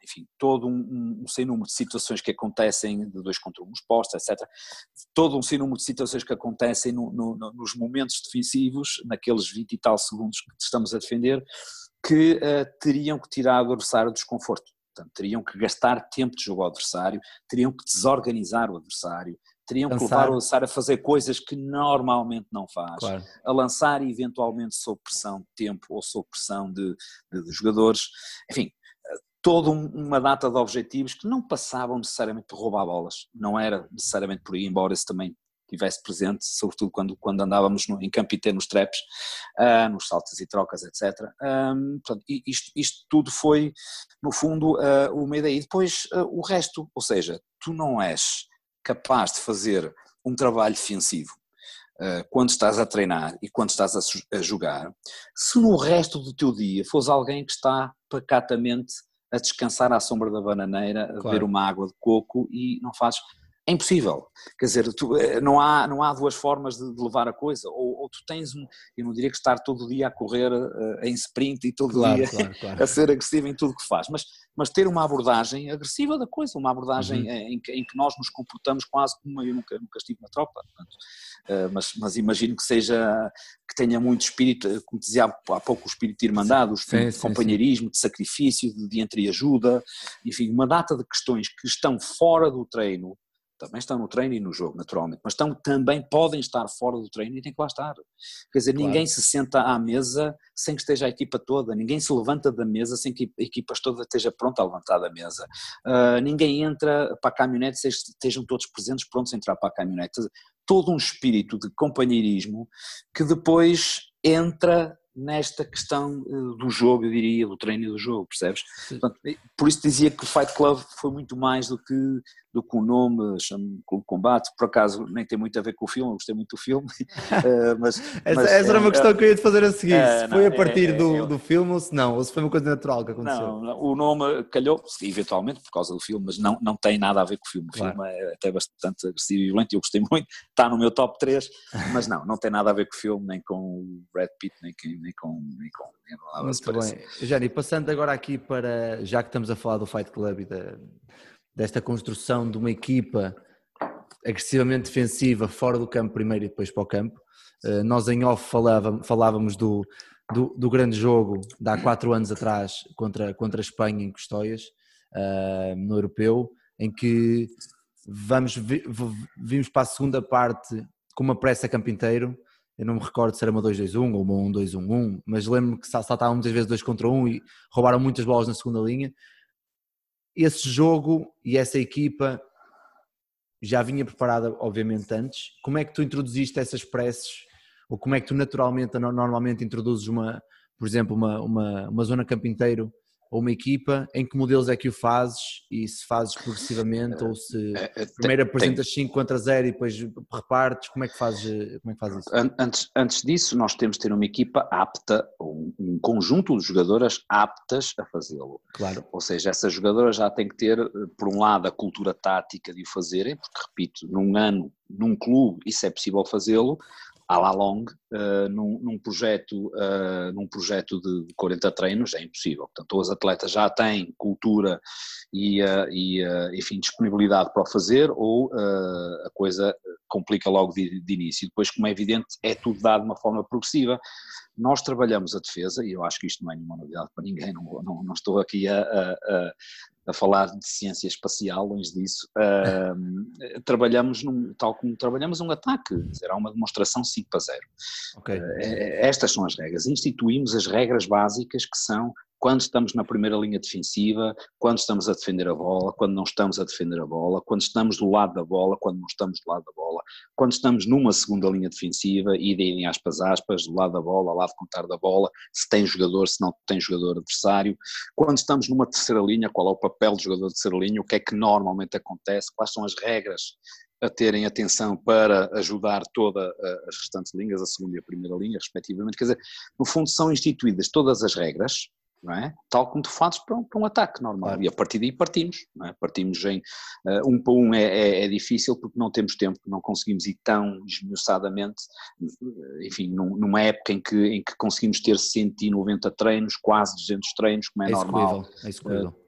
enfim, todo um, um sem número de situações que acontecem de dois contra um expostos, etc. Todo um sem número de situações que acontecem no, no, nos momentos defensivos, naqueles 20 e tal segundos que estamos a defender, que uh, teriam que tirar o adversário do desconforto. Portanto, teriam que gastar tempo de jogo ao adversário, teriam que desorganizar o adversário, teriam que levar o adversário a fazer coisas que normalmente não faz, claro. a lançar eventualmente sob pressão de tempo ou sob pressão de, de, de jogadores, enfim, eh, toda uma data de objetivos que não passavam necessariamente por roubar bolas, não era necessariamente por aí, embora isso também tivesse presente, sobretudo quando, quando andávamos no, em campo e ter nos traps, uh, nos saltos e trocas, etc. Um, portanto, isto, isto, tudo foi, no fundo, uh, uma ideia. E depois uh, o resto, ou seja, tu não és capaz de fazer um trabalho defensivo quando estás a treinar e quando estás a, jogar, se no resto do teu dia fores alguém que está pacatamente a descansar à sombra da bananeira, a claro. beber uma água de coco e não fazes é impossível. Quer dizer, tu, eh, não, há, não há duas formas de, de levar a coisa. Ou, ou, tu tens um. Eu não diria que estar todo dia a correr uh, em sprint e todo claro, dia claro, claro. *laughs* a ser agressivo em tudo que faz, mas, mas ter uma abordagem agressiva da coisa, uma abordagem uhum. em, que, em, que, nós nos comportamos quase como eu nunca, nunca estive na tropa. Portanto, uh, mas, mas imagino que seja. que tenha muito espírito, como dizia há pouco, o espírito de irmandade, o espírito sim, de companheirismo, sim. de sacrifício, de, de entreajuda, enfim, uma data de questões que estão fora do treino também estão no treino e no jogo, naturalmente, mas estão, também podem estar fora do treino e têm que lá estar. Quer dizer, claro. ninguém se senta à mesa sem que esteja a equipa toda, ninguém se levanta da mesa sem que a equipa toda esteja pronta a levantar da mesa. Uh, ninguém entra para a caminhonete sem estejam todos presentes, prontos a entrar para a caminhonete. Todo um espírito de companheirismo que depois entra nesta questão eh, do jogo, eu diria, do treino e do jogo, percebes? Portanto, por isso dizia que o Fight Club foi muito mais do que, do que o nome, chamo Clube Combate, por acaso nem tem muito a ver com o filme, eu gostei muito do filme, *laughs* eh, mas... *laughs* essa, mas, essa era uma é, questão que eu ia te fazer a seguir, é, se foi não, a partir é, do, é, do filme ou se não, ou se foi uma coisa natural que aconteceu. Não, o nome calhou, eventualmente por causa do filme, mas não, não tem nada a ver com o filme, o claro. filme é até bastante agressivo e violento, eu gostei muito, está no meu top 3, mas não, não tem nada a ver com o filme, nem com o Brad Pitt, nem com, nem com, nem com muito bem. Jani, passando agora aqui para, já que estamos a falar do Fight Club e da, desta construção de uma equipa agressivamente defensiva fora do campo primeiro e depois para o campo, eh, nós em off falávamos, falávamos do, do, do, grande jogo de há quatro anos atrás contra, contra a Espanha em Custóias, uh, no Europeu, em que vamos, vimos para a segunda parte com uma pressa campo inteiro, eu não me recordo se era uma 2-2-1 ou uma 1-2-1-1, mas lembro-me que saltavam muitas vezes 2 contra 1 e roubaram muitas bolas na segunda linha. Esse jogo e essa equipa já vinha preparada, obviamente, antes. Como é que tu introduziste essas presses? Ou como é que tu naturalmente, normalmente introduzes uma, por exemplo, uma, uma, uma zona campo inteiro ou uma equipa, em que modelos é que o fazes e se fazes progressivamente ou se é, é, primeiro apresentas 5 contra 0 e depois repartes, como é que fazes, como é que fazes isso? Antes, antes disso, nós temos de ter uma equipa apta, um conjunto de jogadoras aptas a fazê-lo. Claro. Ou seja, essas jogadoras já têm que ter, por um lado, a cultura tática de o fazerem, porque, repito, num ano, num clube, isso é possível fazê-lo, à la longue, uh, num, num, projeto, uh, num projeto de 40 treinos é impossível. Portanto, os atletas já têm cultura e, uh, e enfim, disponibilidade para o fazer ou a coisa complica logo de, de, início. Depois, como é evidente, é tudo dado de uma forma progressiva. Nós trabalhamos a defesa, e eu acho que isto não é nenhuma novidade para ninguém, não, não, não estou aqui a, a, a falar de ciência espacial, longe disso, uh, *laughs* trabalhamos, num, tal como trabalhamos um ataque, será uma demonstração 5 para 0. Okay. Uh, estas são as regras. Instituímos as regras básicas que são quando estamos na primeira linha defensiva, quando estamos a defender a bola, quando não estamos a defender a bola, quando estamos do lado da bola, quando não estamos do lado da bola, quando estamos numa segunda linha defensiva, e em aspas aspas, do lado da bola, lado contar da bola, se tem jogador, se não tem jogador adversário, quando estamos numa terceira linha, qual é o papel do jogador de terceira linha, o que é que normalmente acontece, quais são as regras a terem atenção para ajudar todas as restantes linhas, a segunda e a primeira linha, respectivamente. Quer dizer, no fundo são instituídas todas as regras não é? Tal como tu fazes para um, para um ataque normal. Claro. E a partir daí partimos, é? Partimos em uh, um para um é, é, é, difícil porque não temos tempo, não conseguimos ir tão esmiuçadamente, enfim, num, numa época em que, em que conseguimos ter 190 treinos, quase 200 treinos, como é, é normal. É execuível.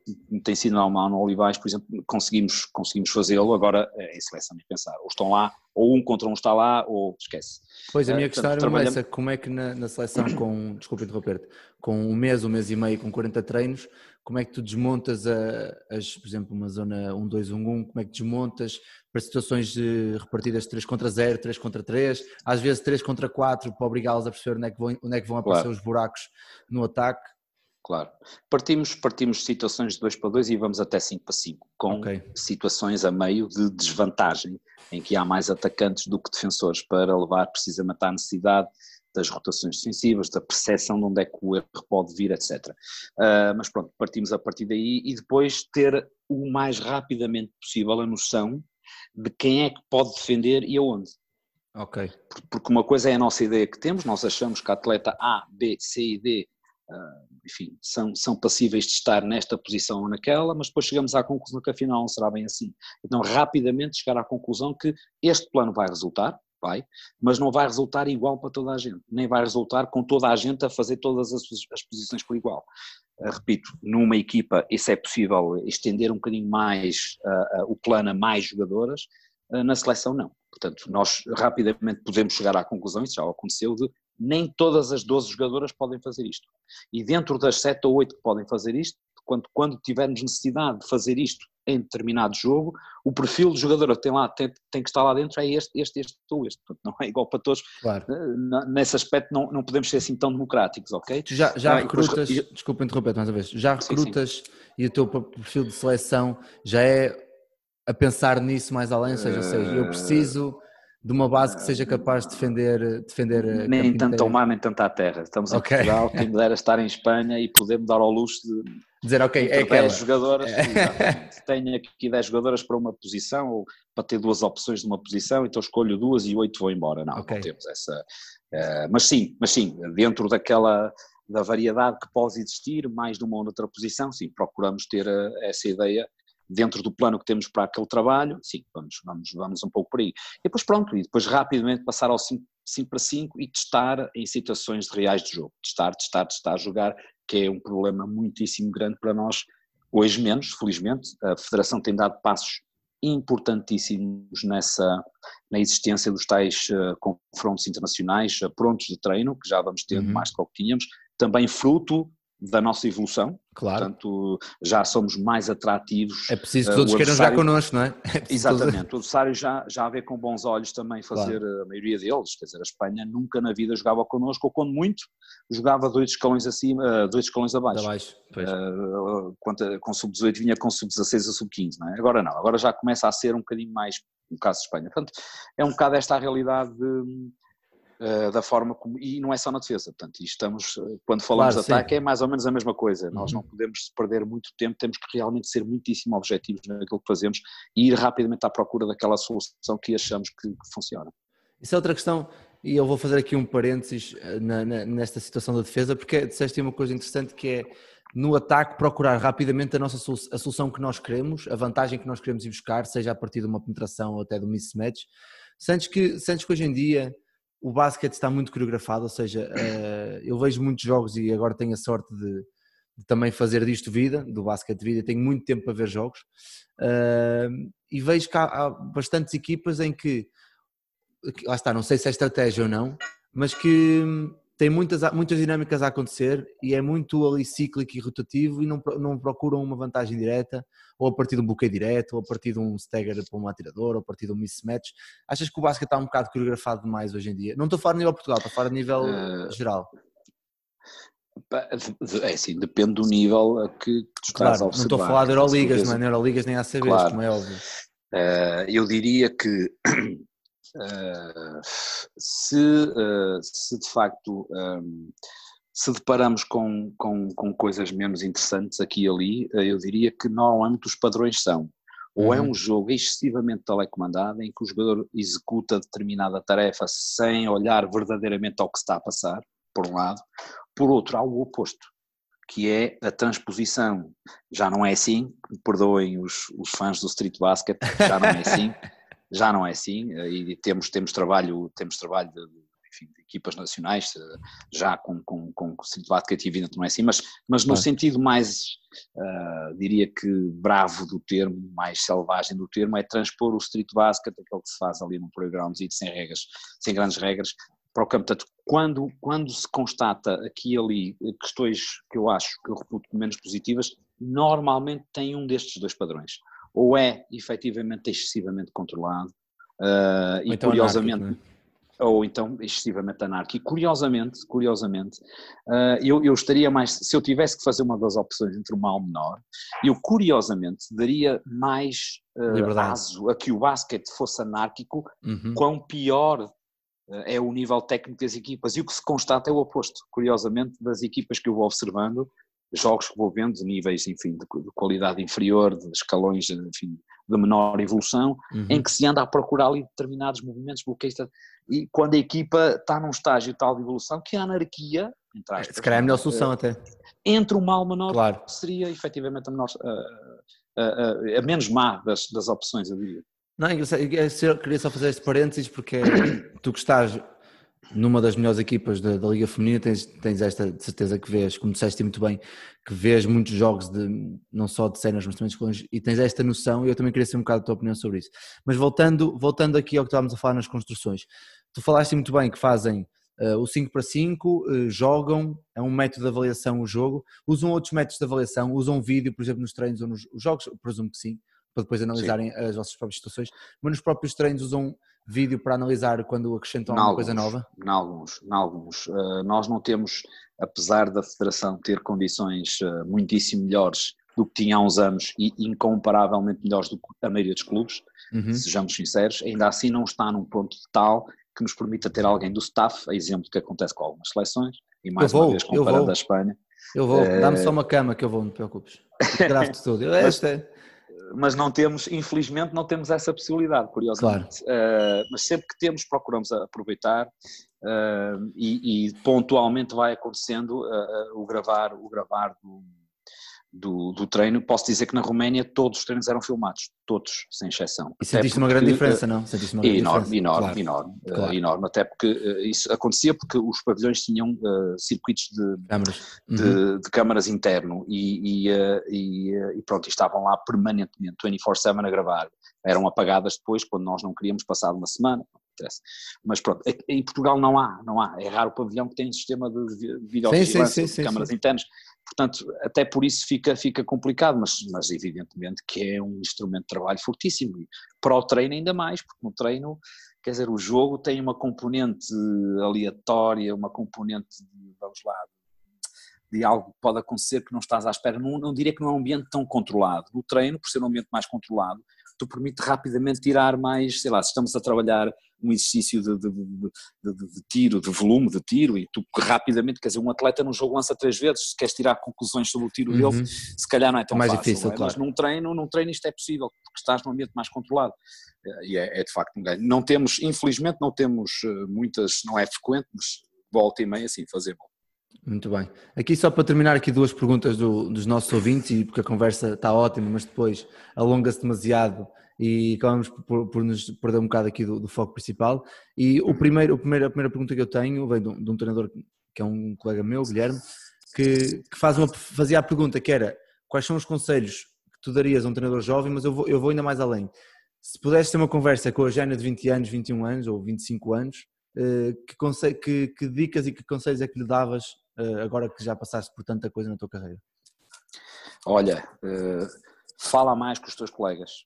Tem sido normal no Olivais, por exemplo, conseguimos, conseguimos fazê-lo, agora é em seleção de pensar, ou estão lá, ou um contra um está lá, ou esquece. Pois, a minha uh, questão era trabalhamos... essa, como é que na, na seleção com, desculpa interromper-te, com um mês, um mês e meio, com 40 treinos, como é que tu desmontas, a, as, por exemplo, uma zona 1-2-1-1, como é que desmontas para situações de repartidas 3 contra 0, 3 contra 3, às vezes 3 contra 4, para obrigá-los a perceber onde é que vão, onde é que vão aparecer claro. os buracos no ataque, Claro. Partimos, partimos de situações de 2 para 2 e vamos até 5 para 5, com okay. situações a meio de desvantagem, em que há mais atacantes do que defensores para levar precisamente à necessidade das rotações defensivas, da percepção de onde é que o erro pode vir, etc. Uh, ah, mas pronto, partimos a partir daí e depois ter o mais rapidamente possível a noção de quem é que pode defender e aonde. Ok. Porque uma coisa é a nossa ideia que temos, nós achamos que a atleta A, B, C e D ah, enfim, são, são passíveis de estar nesta posição ou naquela, mas depois chegamos à conclusão que afinal não será bem assim. Então, rapidamente chegar à conclusão que este plano vai resultar, vai, mas não vai resultar igual para toda a gente, nem vai resultar com toda a gente a fazer todas as, as posições por igual. Uh, repito, numa equipa isso é possível estender um bocadinho mais uh, uh, o plano a mais jogadoras, na seleção não. Portanto, nós rapidamente podemos chegar à conclusão, isso já aconteceu, de nem todas as 12 jogadoras podem fazer isto. E dentro das 7 ou 8 que podem fazer isto, quando, quando tivermos necessidade de fazer isto em determinado jogo, o perfil do jogador que tem lá, tem, tem que estar lá dentro é este, este, este ou este. Portanto, não é igual para todos. Claro. Eh, nesse aspecto não, não podemos ser assim tão democráticos, ok? Tu já, já ah, recrutas, depois... desculpa interromper mais uma vez, já recrutas sim, sim. e o teu perfil de seleção já é a pensar nisso mais além, ou seja, ou seja eu preciso de uma base que seja capaz de defender, defender nem tanto ao mar nem tanto à terra. Estamos em okay. Portugal, quem *laughs* me dera estar em Espanha e poder me dar ao luxo de dizer ok, é aquela. 10 jogadoras, *laughs* tenho aqui 10 jogadoras para uma posição ou para ter duas opções de uma posição, então escolho duas e oito vou embora. Não, okay. não temos essa. Uh, mas sim, mas sim, dentro daquela da variedade que pode existir, mais de uma ou outra posição, sim, procuramos ter uh, essa ideia dentro do plano que temos para aquele trabalho, sim, vamos, vamos, vamos um pouco por aí. E depois pronto, e depois rapidamente passar ao 5, 5 para 5 e testar em situações reais de jogo. Testar, testar, testar, jogar, que é um problema muitíssimo grande para nós, hoje menos, felizmente. A Federação tem dado passos importantíssimos nessa, na existência dos tais uh, confrontos internacionais uh, prontos de treino, que já vamos tendo uhum. mais do que o que tínhamos, também fruto da nossa evolução. Claro. Portanto, já somos mais atrativos. É preciso que todos queiram jogar connosco, não é? *laughs* é exatamente. O adversário já, já vê com bons olhos também fazer claro. a maioria deles. Quer dizer, a Espanha nunca na vida jogava connosco, ou quando muito, jogava dois escalões acima, dois escalões abaixo. abaixo uh, com sub-18 vinha com sub-16 a sub-15, não é? Agora não, agora já começa a ser um bocadinho mais no caso de Espanha. Portanto, é um bocado esta a realidade de, eh, da forma como. E não é só na defesa, portanto, estamos, eh, quando falamos claro, de ataque, sim. é mais ou menos a mesma coisa. Uhum. Nós não podemos perder muito tempo, temos que realmente ser muitíssimo objetivos naquilo que fazemos e ir rapidamente à procura daquela solução que achamos que, que funciona. Isso é outra questão, e eu vou fazer aqui um parênteses eh, na, na, nesta situação da defesa, porque disseste uma coisa interessante que é no ataque procurar rapidamente a nossa a solução que nós queremos, a vantagem que nós queremos ir buscar, seja a partir de uma penetração ou até de um mismatch. Sentes que, sentes que hoje em dia o basquete está muito coreografado, ou seja, uh, eu vejo muitos jogos e agora tenho a sorte de, de, também fazer disto vida, do basquete vida, tenho muito tempo para ver jogos. Uh, e vejo que há, há, bastantes equipas em que, lá está, não sei se é estratégia ou não, mas que tem muitas, muitas dinâmicas a acontecer e é muito ali cíclico e rotativo e não, não procuram uma vantagem direta, ou a partir de um bloqueio direto, ou a partir de um stagger para um atirador, ou a partir de um mismatch. Achas que o basquete está um bocado coreografado demais hoje em dia? Não estou a falar a nível Portugal, estou a falar a nível uh, geral. É assim, depende do nível a que tu estás claro, a observar. Não estou a falar de Euroligas, não é? Euroligas nem ACBs, claro. como é óbvio. Uh, eu diria que se, uh, se de facto um, se deparamos com, com, com, coisas menos interessantes aqui e ali, uh, eu diria que normalmente os padrões são ou é uhum. um jogo excessivamente telecomandado em que o jogador executa determinada tarefa sem olhar verdadeiramente ao que está a passar, por um lado, por outro, há o oposto, que é a transposição. Já não é assim, perdoem os, os fãs do Street Basket, já não é assim. *laughs* já não é assim eh, e temos, temos trabalho, temos trabalho de, enfim, de equipas nacionais eh, já com, com, com Street criatividade não é assim, mas, mas no sentido mais, uh, diria que bravo do termo, mais selvagem do termo, é transpor o street basket, aquilo que se faz ali no playground sem regras, sem grandes regras, para o campo. Portanto, quando, quando se constata aqui e ali questões que eu acho que eu reputo menos positivas, normalmente tem um destes dois padrões ou é efetivamente excessivamente controlado uh, e então curiosamente anárquico, é? ou então excessivamente anárquico. Curiosamente, curiosamente, uh, eu, eu estaria mais, se eu tivesse que fazer uma das opções entre o mal menor, eu curiosamente daria mais uh, aso a que o basquete fosse anárquico, uhum. quão pior é o nível técnico das equipas. E o que se constata é o oposto, curiosamente, das equipas que eu vou observando, jogos que vou vendo de níveis, enfim, de, de qualidade inferior, de escalões, enfim, de menor evolução, uhum. em que se anda a procurar ali determinados movimentos, bloqueios, e quando a equipa está num estágio tal de evolução que a anarquia, entre aspas, se calhar é a melhor solução uh, até. Entre o mal menor, claro. seria efetivamente a, menor, uh, uh, a menos má das, das opções, eu diria. Não, eu queria só fazer este parênteses porque tu que estás numa das melhores equipas da, da, Liga Feminina tens, tens esta de certeza que vês, como disseste muito bem, que vês muitos jogos de não só de cenas, mas também de escolhas, e tens esta noção, e eu também queria saber um bocado a tua opinião sobre isso. Mas voltando, voltando aqui ao que estávamos a falar nas construções, tu falaste muito bem que fazem uh, o 5 para 5, uh, jogam, é um método de avaliação o jogo, usam outros métodos de avaliação, usam vídeo, por exemplo, nos treinos ou nos jogos, presumo que sim, para depois analisarem sim. as vossas próprias situações, mas nos próprios treinos usam vídeo para analisar quando acrescentam alguma coisa nova? Em alguns, em alguns. Uh, nós não temos, apesar da Federação ter condições uh, muitíssimo melhores do que tinha há uns anos e incomparavelmente melhores do que a maioria dos clubes, uhum. sejamos sinceros, ainda assim não está num ponto tal que nos permita ter alguém do staff, a exemplo que acontece com algumas seleções, e mais vou, uma vez comparando a Espanha. Eu vou, dá-me só uma cama que eu vou, não te preocupes. *laughs* Gravo tudo. mas, mas não temos, infelizmente, não temos essa possibilidade, curiosamente. Claro. Uh, mas sempre que temos, procuramos aproveitar uh, e, e, pontualmente vai acontecendo uh, o gravar, o gravar do do, do, treino, posso dizer que na Roménia todos os treinos eram filmados, todos, sem exceção. E sentiste uma grande diferença, não? Sentiste uma grande enorme, diferença. enorme, claro. enorme, eh, claro. Uh, enorme, até porque uh, isso acontecia porque os pavilhões tinham uh, circuitos de câmaras, de, uhum. de câmaras interno e, e, e, e pronto, estavam lá permanentemente, 24-7 a gravar. Eram apagadas depois quando nós não queríamos passar uma semana, mas pronto, em Portugal não há, não há. É raro o pavilhão que tem um sistema de videovigilância, de câmaras internas. Portanto, até por isso fica, fica complicado, mas, mas evidentemente que é um instrumento de trabalho fortíssimo. E para o treino ainda mais, porque no treino, quer dizer, o jogo tem uma componente aleatória, uma componente, de, vamos lá, de algo que pode acontecer que não estás à espera. Não, não diria que não é um ambiente tão controlado. No treino, por ser um ambiente mais controlado, tu permite rapidamente tirar mais, sei lá, se estamos a trabalhar um exercício de, de, de, de, tiro, de volume de tiro, e tu rapidamente, quer dizer, um atleta num jogo lança três vezes, se queres tirar conclusões sobre o tiro uhum. dele, se calhar não é tão mais fácil, difícil, é? claro. mas num treino, num treino isto é possível, porque estás num ambiente mais controlado, eh, e é, é de facto um ganho. Não temos, infelizmente não temos eh, muitas, não é frequente, mas volta e meia assim fazer bom. Muito bem. Aqui só para terminar aqui duas perguntas do, dos nossos ouvintes e porque a conversa está ótima, mas depois alonga-se demasiado e acabamos por, por, nos perder um bocado aqui do, do, foco principal. E o primeiro, o primeiro, a primeira pergunta que eu tenho vem de um, de um treinador que é um colega meu, Guilherme, que, que faz uma, fazia a pergunta que era quais são os conselhos que tu darias a um treinador jovem, mas eu vou, eu vou ainda mais além. Se pudesse ter uma conversa com a Jana de 20 anos, 21 anos ou 25 anos, eh, que, que, que dicas e que conselhos é que lhe davas agora que já passaste por tanta coisa na tua carreira? Olha, eh, fala mais com os teus colegas.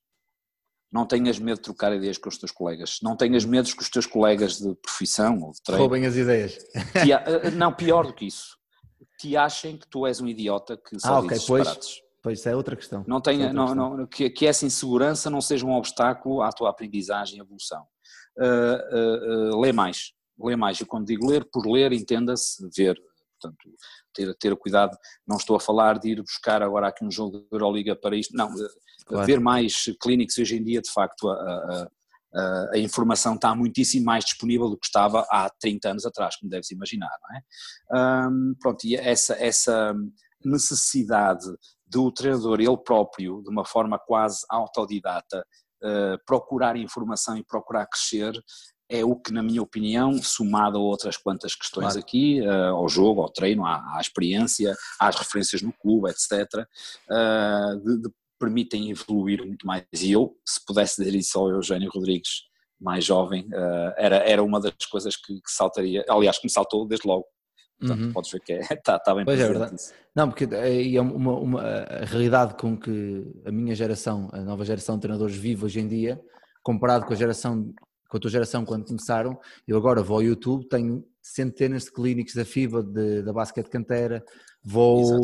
Não tenhas medo de trocar ideias com os teus colegas. Não tenhas medo que os teus colegas de profissão ou de treino. Roubem as ideias. Te, não, pior do que isso. Te achem que tu és um idiota que só ah, okay, pois, disparates. Pois, isso é outra questão. Não tenha, é não, não, que, que essa insegurança não seja um obstáculo à tua aprendizagem e evolução. Uh, uh, uh, lê mais. Lê mais. E quando digo ler, por ler, entenda-se ver. Portanto, ter, ter cuidado, não estou a falar de ir buscar agora aqui um jogo de Euroliga para isto, não, claro. ver mais clínicos hoje em dia, de facto, a, a, a, a, informação está muitíssimo mais disponível do que estava há 30 anos atrás, como deves imaginar, não é? Pronto, e essa, essa necessidade do treinador, ele próprio, de uma forma quase autodidata, uh, procurar informação e procurar crescer, é o que, na minha opinião, somado a outras quantas questões claro. aqui, uh, ao jogo, ao treino, à, à, experiência, às referências no clube, etc., uh, eh, de, de, permitem evoluir muito mais. E eu, se pudesse dizer isso ao Eugênio Rodrigues, mais jovem, uh, era, era uma das coisas que, que, saltaria, aliás, que me saltou desde logo. Portanto, uhum. podes ver que está é, *laughs* tá, tá bem pois é verdade. Isso. Não, porque é, é uma, uma, a realidade com que a minha geração, a nova geração de treinadores vive hoje em dia, comparado com a geração com a tua geração quando começaram, eu agora vou ao YouTube, tenho centenas de clínicos da FIBA, de, da Basquete Cantera, vou,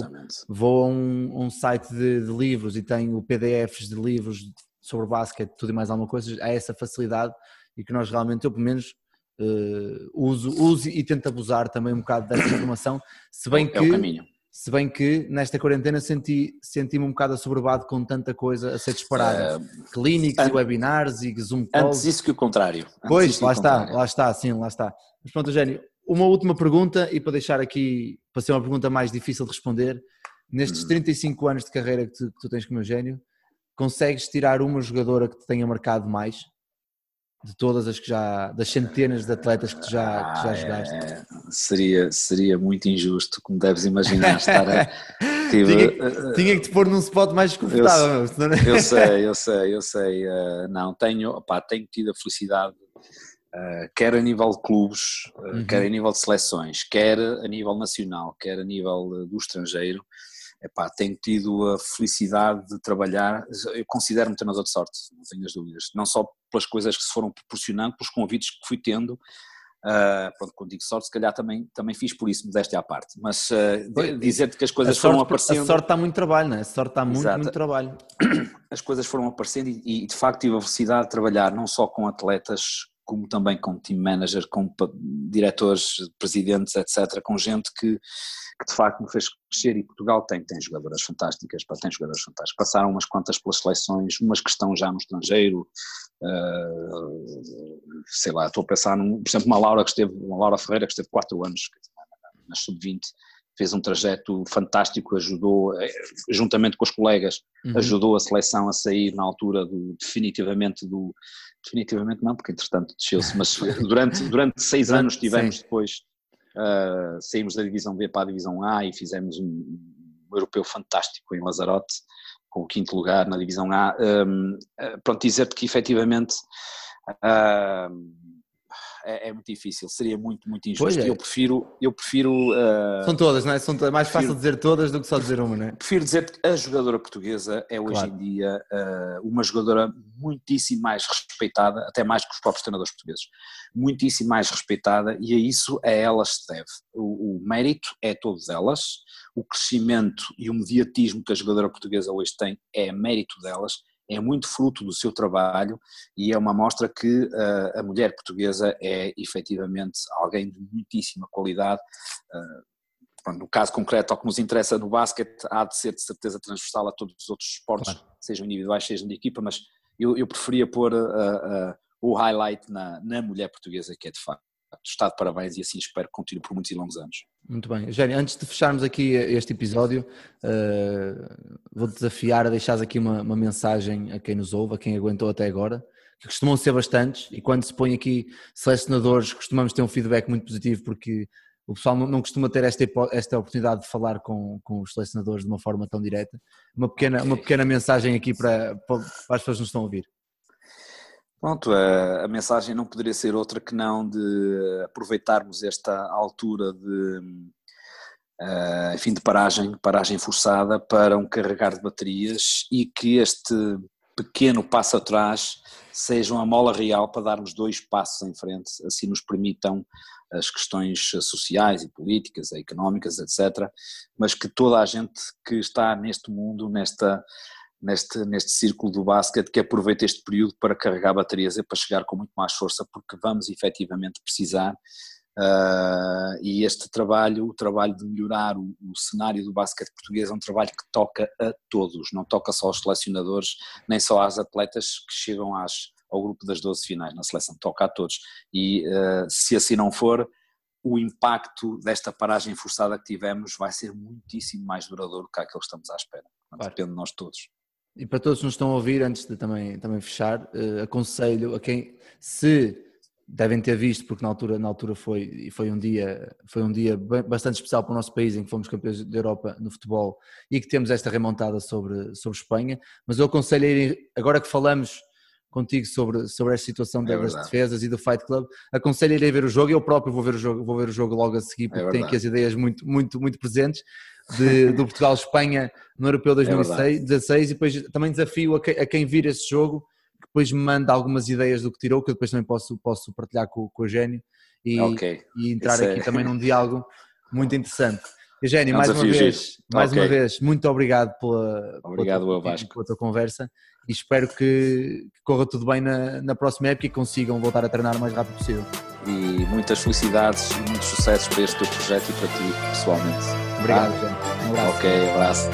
vou a um, um site de, de, livros e tenho PDFs de livros sobre basquete, tudo e mais alguma coisa, há essa facilidade e que nós realmente, eu pelo menos, uh, uso, uso e tento abusar também um bocado dessa informação, se bem é que... o caminho se bem que nesta quarentena senti, senti-me um bocado assoberbado com tanta coisa a ser disparada. Uh, Clínicos e webinars e Zoom calls. Antes isso que o contrário. Antes pois, lá está, contrário. lá está, sim, lá está. Mas pronto, Eugênio, uma última pergunta e para deixar aqui, para ser uma pergunta mais difícil de responder. Nestes 35 hum. anos de carreira que tu, que tu tens como Eugênio, consegues tirar uma jogadora que te tenha marcado mais? De todas as que já, das centenas de atletas que tu já, que já ah, jogaste? É, seria, seria muito injusto, como deves imaginar, estar a. *laughs* Tive, tinha, uh, tinha, que te pôr num spot mais desconfortável. Eu, senão... *laughs* eu sei, eu sei, eu sei. Uh, não, tenho, opá, tenho tido a felicidade, uh, quer a nível de clubes, uhum. quer a nível de seleções, quer a nível nacional, quer a nível do estrangeiro, epá, tenho tido a felicidade de trabalhar, eu considero-me treinador de sorte, não tenho as dúvidas, não só pelas coisas que se foram proporcionando, pelos convites que fui tendo, Uh, pronto, quando digo sorte, se calhar também, também fiz por isso, modéstia à parte. Mas uh, dizer-te que as coisas foram aparecendo. A sorte está muito trabalho, não é? A sorte está muito, Exato. muito trabalho. As coisas foram aparecendo e, e, de facto tive a felicidade de trabalhar não só com atletas, como também com team manager, com diretores, presidentes, etc., com gente que, que de facto me fez crescer e Portugal tem, tem jogadoras fantásticas, tem jogadoras fantásticas. Passaram umas quantas pelas seleções, umas que estão já no estrangeiro, uh, sei lá, estou a pensar, num, por exemplo, uma Laura que esteve, uma Laura Ferreira que esteve 4 anos na sub-20, fez um trajeto fantástico, ajudou, eh, juntamente com os colegas, uhum. ajudou a seleção a sair na altura do, definitivamente do, definitivamente não, porque entretanto desceu-se, mas *laughs* durante, durante seis anos tivemos Sim. depois, uh, saímos da divisão B para a divisão A e fizemos um, um europeu fantástico em Lazarote, com o quinto lugar na divisão A. Um, uh, pronto, dizer-te que efetivamente uh, é, é, muito difícil, seria muito, muito injusto. É. Eu prefiro. Eu prefiro uh, São todas, não é? São, é mais prefiro, fácil dizer todas do que só dizer uma, não é? Prefiro dizer que a jogadora portuguesa é hoje claro. em dia uh, uma jogadora muitíssimo mais respeitada, até mais que os próprios treinadores portugueses, muitíssimo mais respeitada e a isso a elas se deve. O, o mérito é todas elas, o crescimento e o mediatismo que a jogadora portuguesa hoje tem é mérito delas é muito fruto do seu trabalho e é uma mostra que uh, a mulher portuguesa é efetivamente alguém de muitíssima qualidade. Uh, no caso concreto, ao que nos interessa no basquete, há de ser de certeza transversal a todos os outros esportes, claro. sejam individuais, sejam de equipa, mas eu, eu preferia pôr uh, o highlight na, na mulher portuguesa, que é de facto está de parabéns e assim espero que continue por muitos e longos anos. Muito bem. Eugênio, antes de fecharmos aqui este episódio, uh, vou-te desafiar a deixares aqui uma, uma, mensagem a quem nos ouve, a quem aguentou até agora, que costumam ser bastantes, e quando se põe aqui selecionadores, costumamos ter um feedback muito positivo, porque o pessoal não, não costuma ter esta, esta oportunidade de falar com, com os selecionadores de uma forma tão direta. Uma pequena, uma pequena mensagem aqui para, para as pessoas que nos estão a ouvir. Pronto, a, a, mensagem não poderia ser outra que não de aproveitarmos esta altura de, uh, de paragem, paragem forçada para um carregar de baterias e que este pequeno passo atrás seja uma mola real para darmos dois passos em frente, assim nos permitam as questões sociais e políticas, económicas, etc., mas que toda a gente que está neste mundo, nesta neste, neste círculo do basquete que aproveita este período para carregar baterias e para chegar com muito mais força, porque vamos efetivamente precisar. Uh, e este trabalho, o trabalho de melhorar o, o, cenário do basquete português, é um trabalho que toca a todos, não toca só aos selecionadores, nem só às atletas que chegam às, ao grupo das 12 finais na seleção, toca a todos. E uh, se assim não for, o impacto desta paragem forçada que tivemos vai ser muitíssimo mais duradouro que aquele que estamos à espera. Claro. Depende de nós todos. E para todos que nos estão a ouvir, antes de também, também fechar, uh, aconselho a quem, se devem ter visto, porque na altura, na altura foi, foi, um dia, foi um dia bastante especial para o nosso país, em que fomos campeões da Europa no futebol e que temos esta remontada sobre, sobre Espanha, mas eu aconselho a irem, agora que falamos contigo sobre, sobre esta situação é das defesas e do Fight Club, aconselho a ir a ver o jogo, eu próprio vou ver o jogo, vou ver o jogo logo a seguir, porque é tenho aqui as ideias muito, muito, muito presentes, de, do Portugal-Espanha no Europeu 2016 é e depois também desafio a, que, a, quem vir esse jogo que depois me manda algumas ideias do que tirou, que eu depois também posso, posso partilhar com, com o Eugénio e, okay. e entrar Isso aqui é... também num diálogo muito interessante. *laughs* Eugénio, é um mais uma vez, mais okay. uma vez, muito obrigado pela, obrigado, pela, tua, pela tua conversa e espero que, que corra tudo bem na, na próxima época e consigam voltar a treinar o mais rápido possível. E muitas felicidades e muitos sucessos para este teu projeto e para ti pessoalmente. Obrigado, tá? gente. Um abraço. Ok, abraço.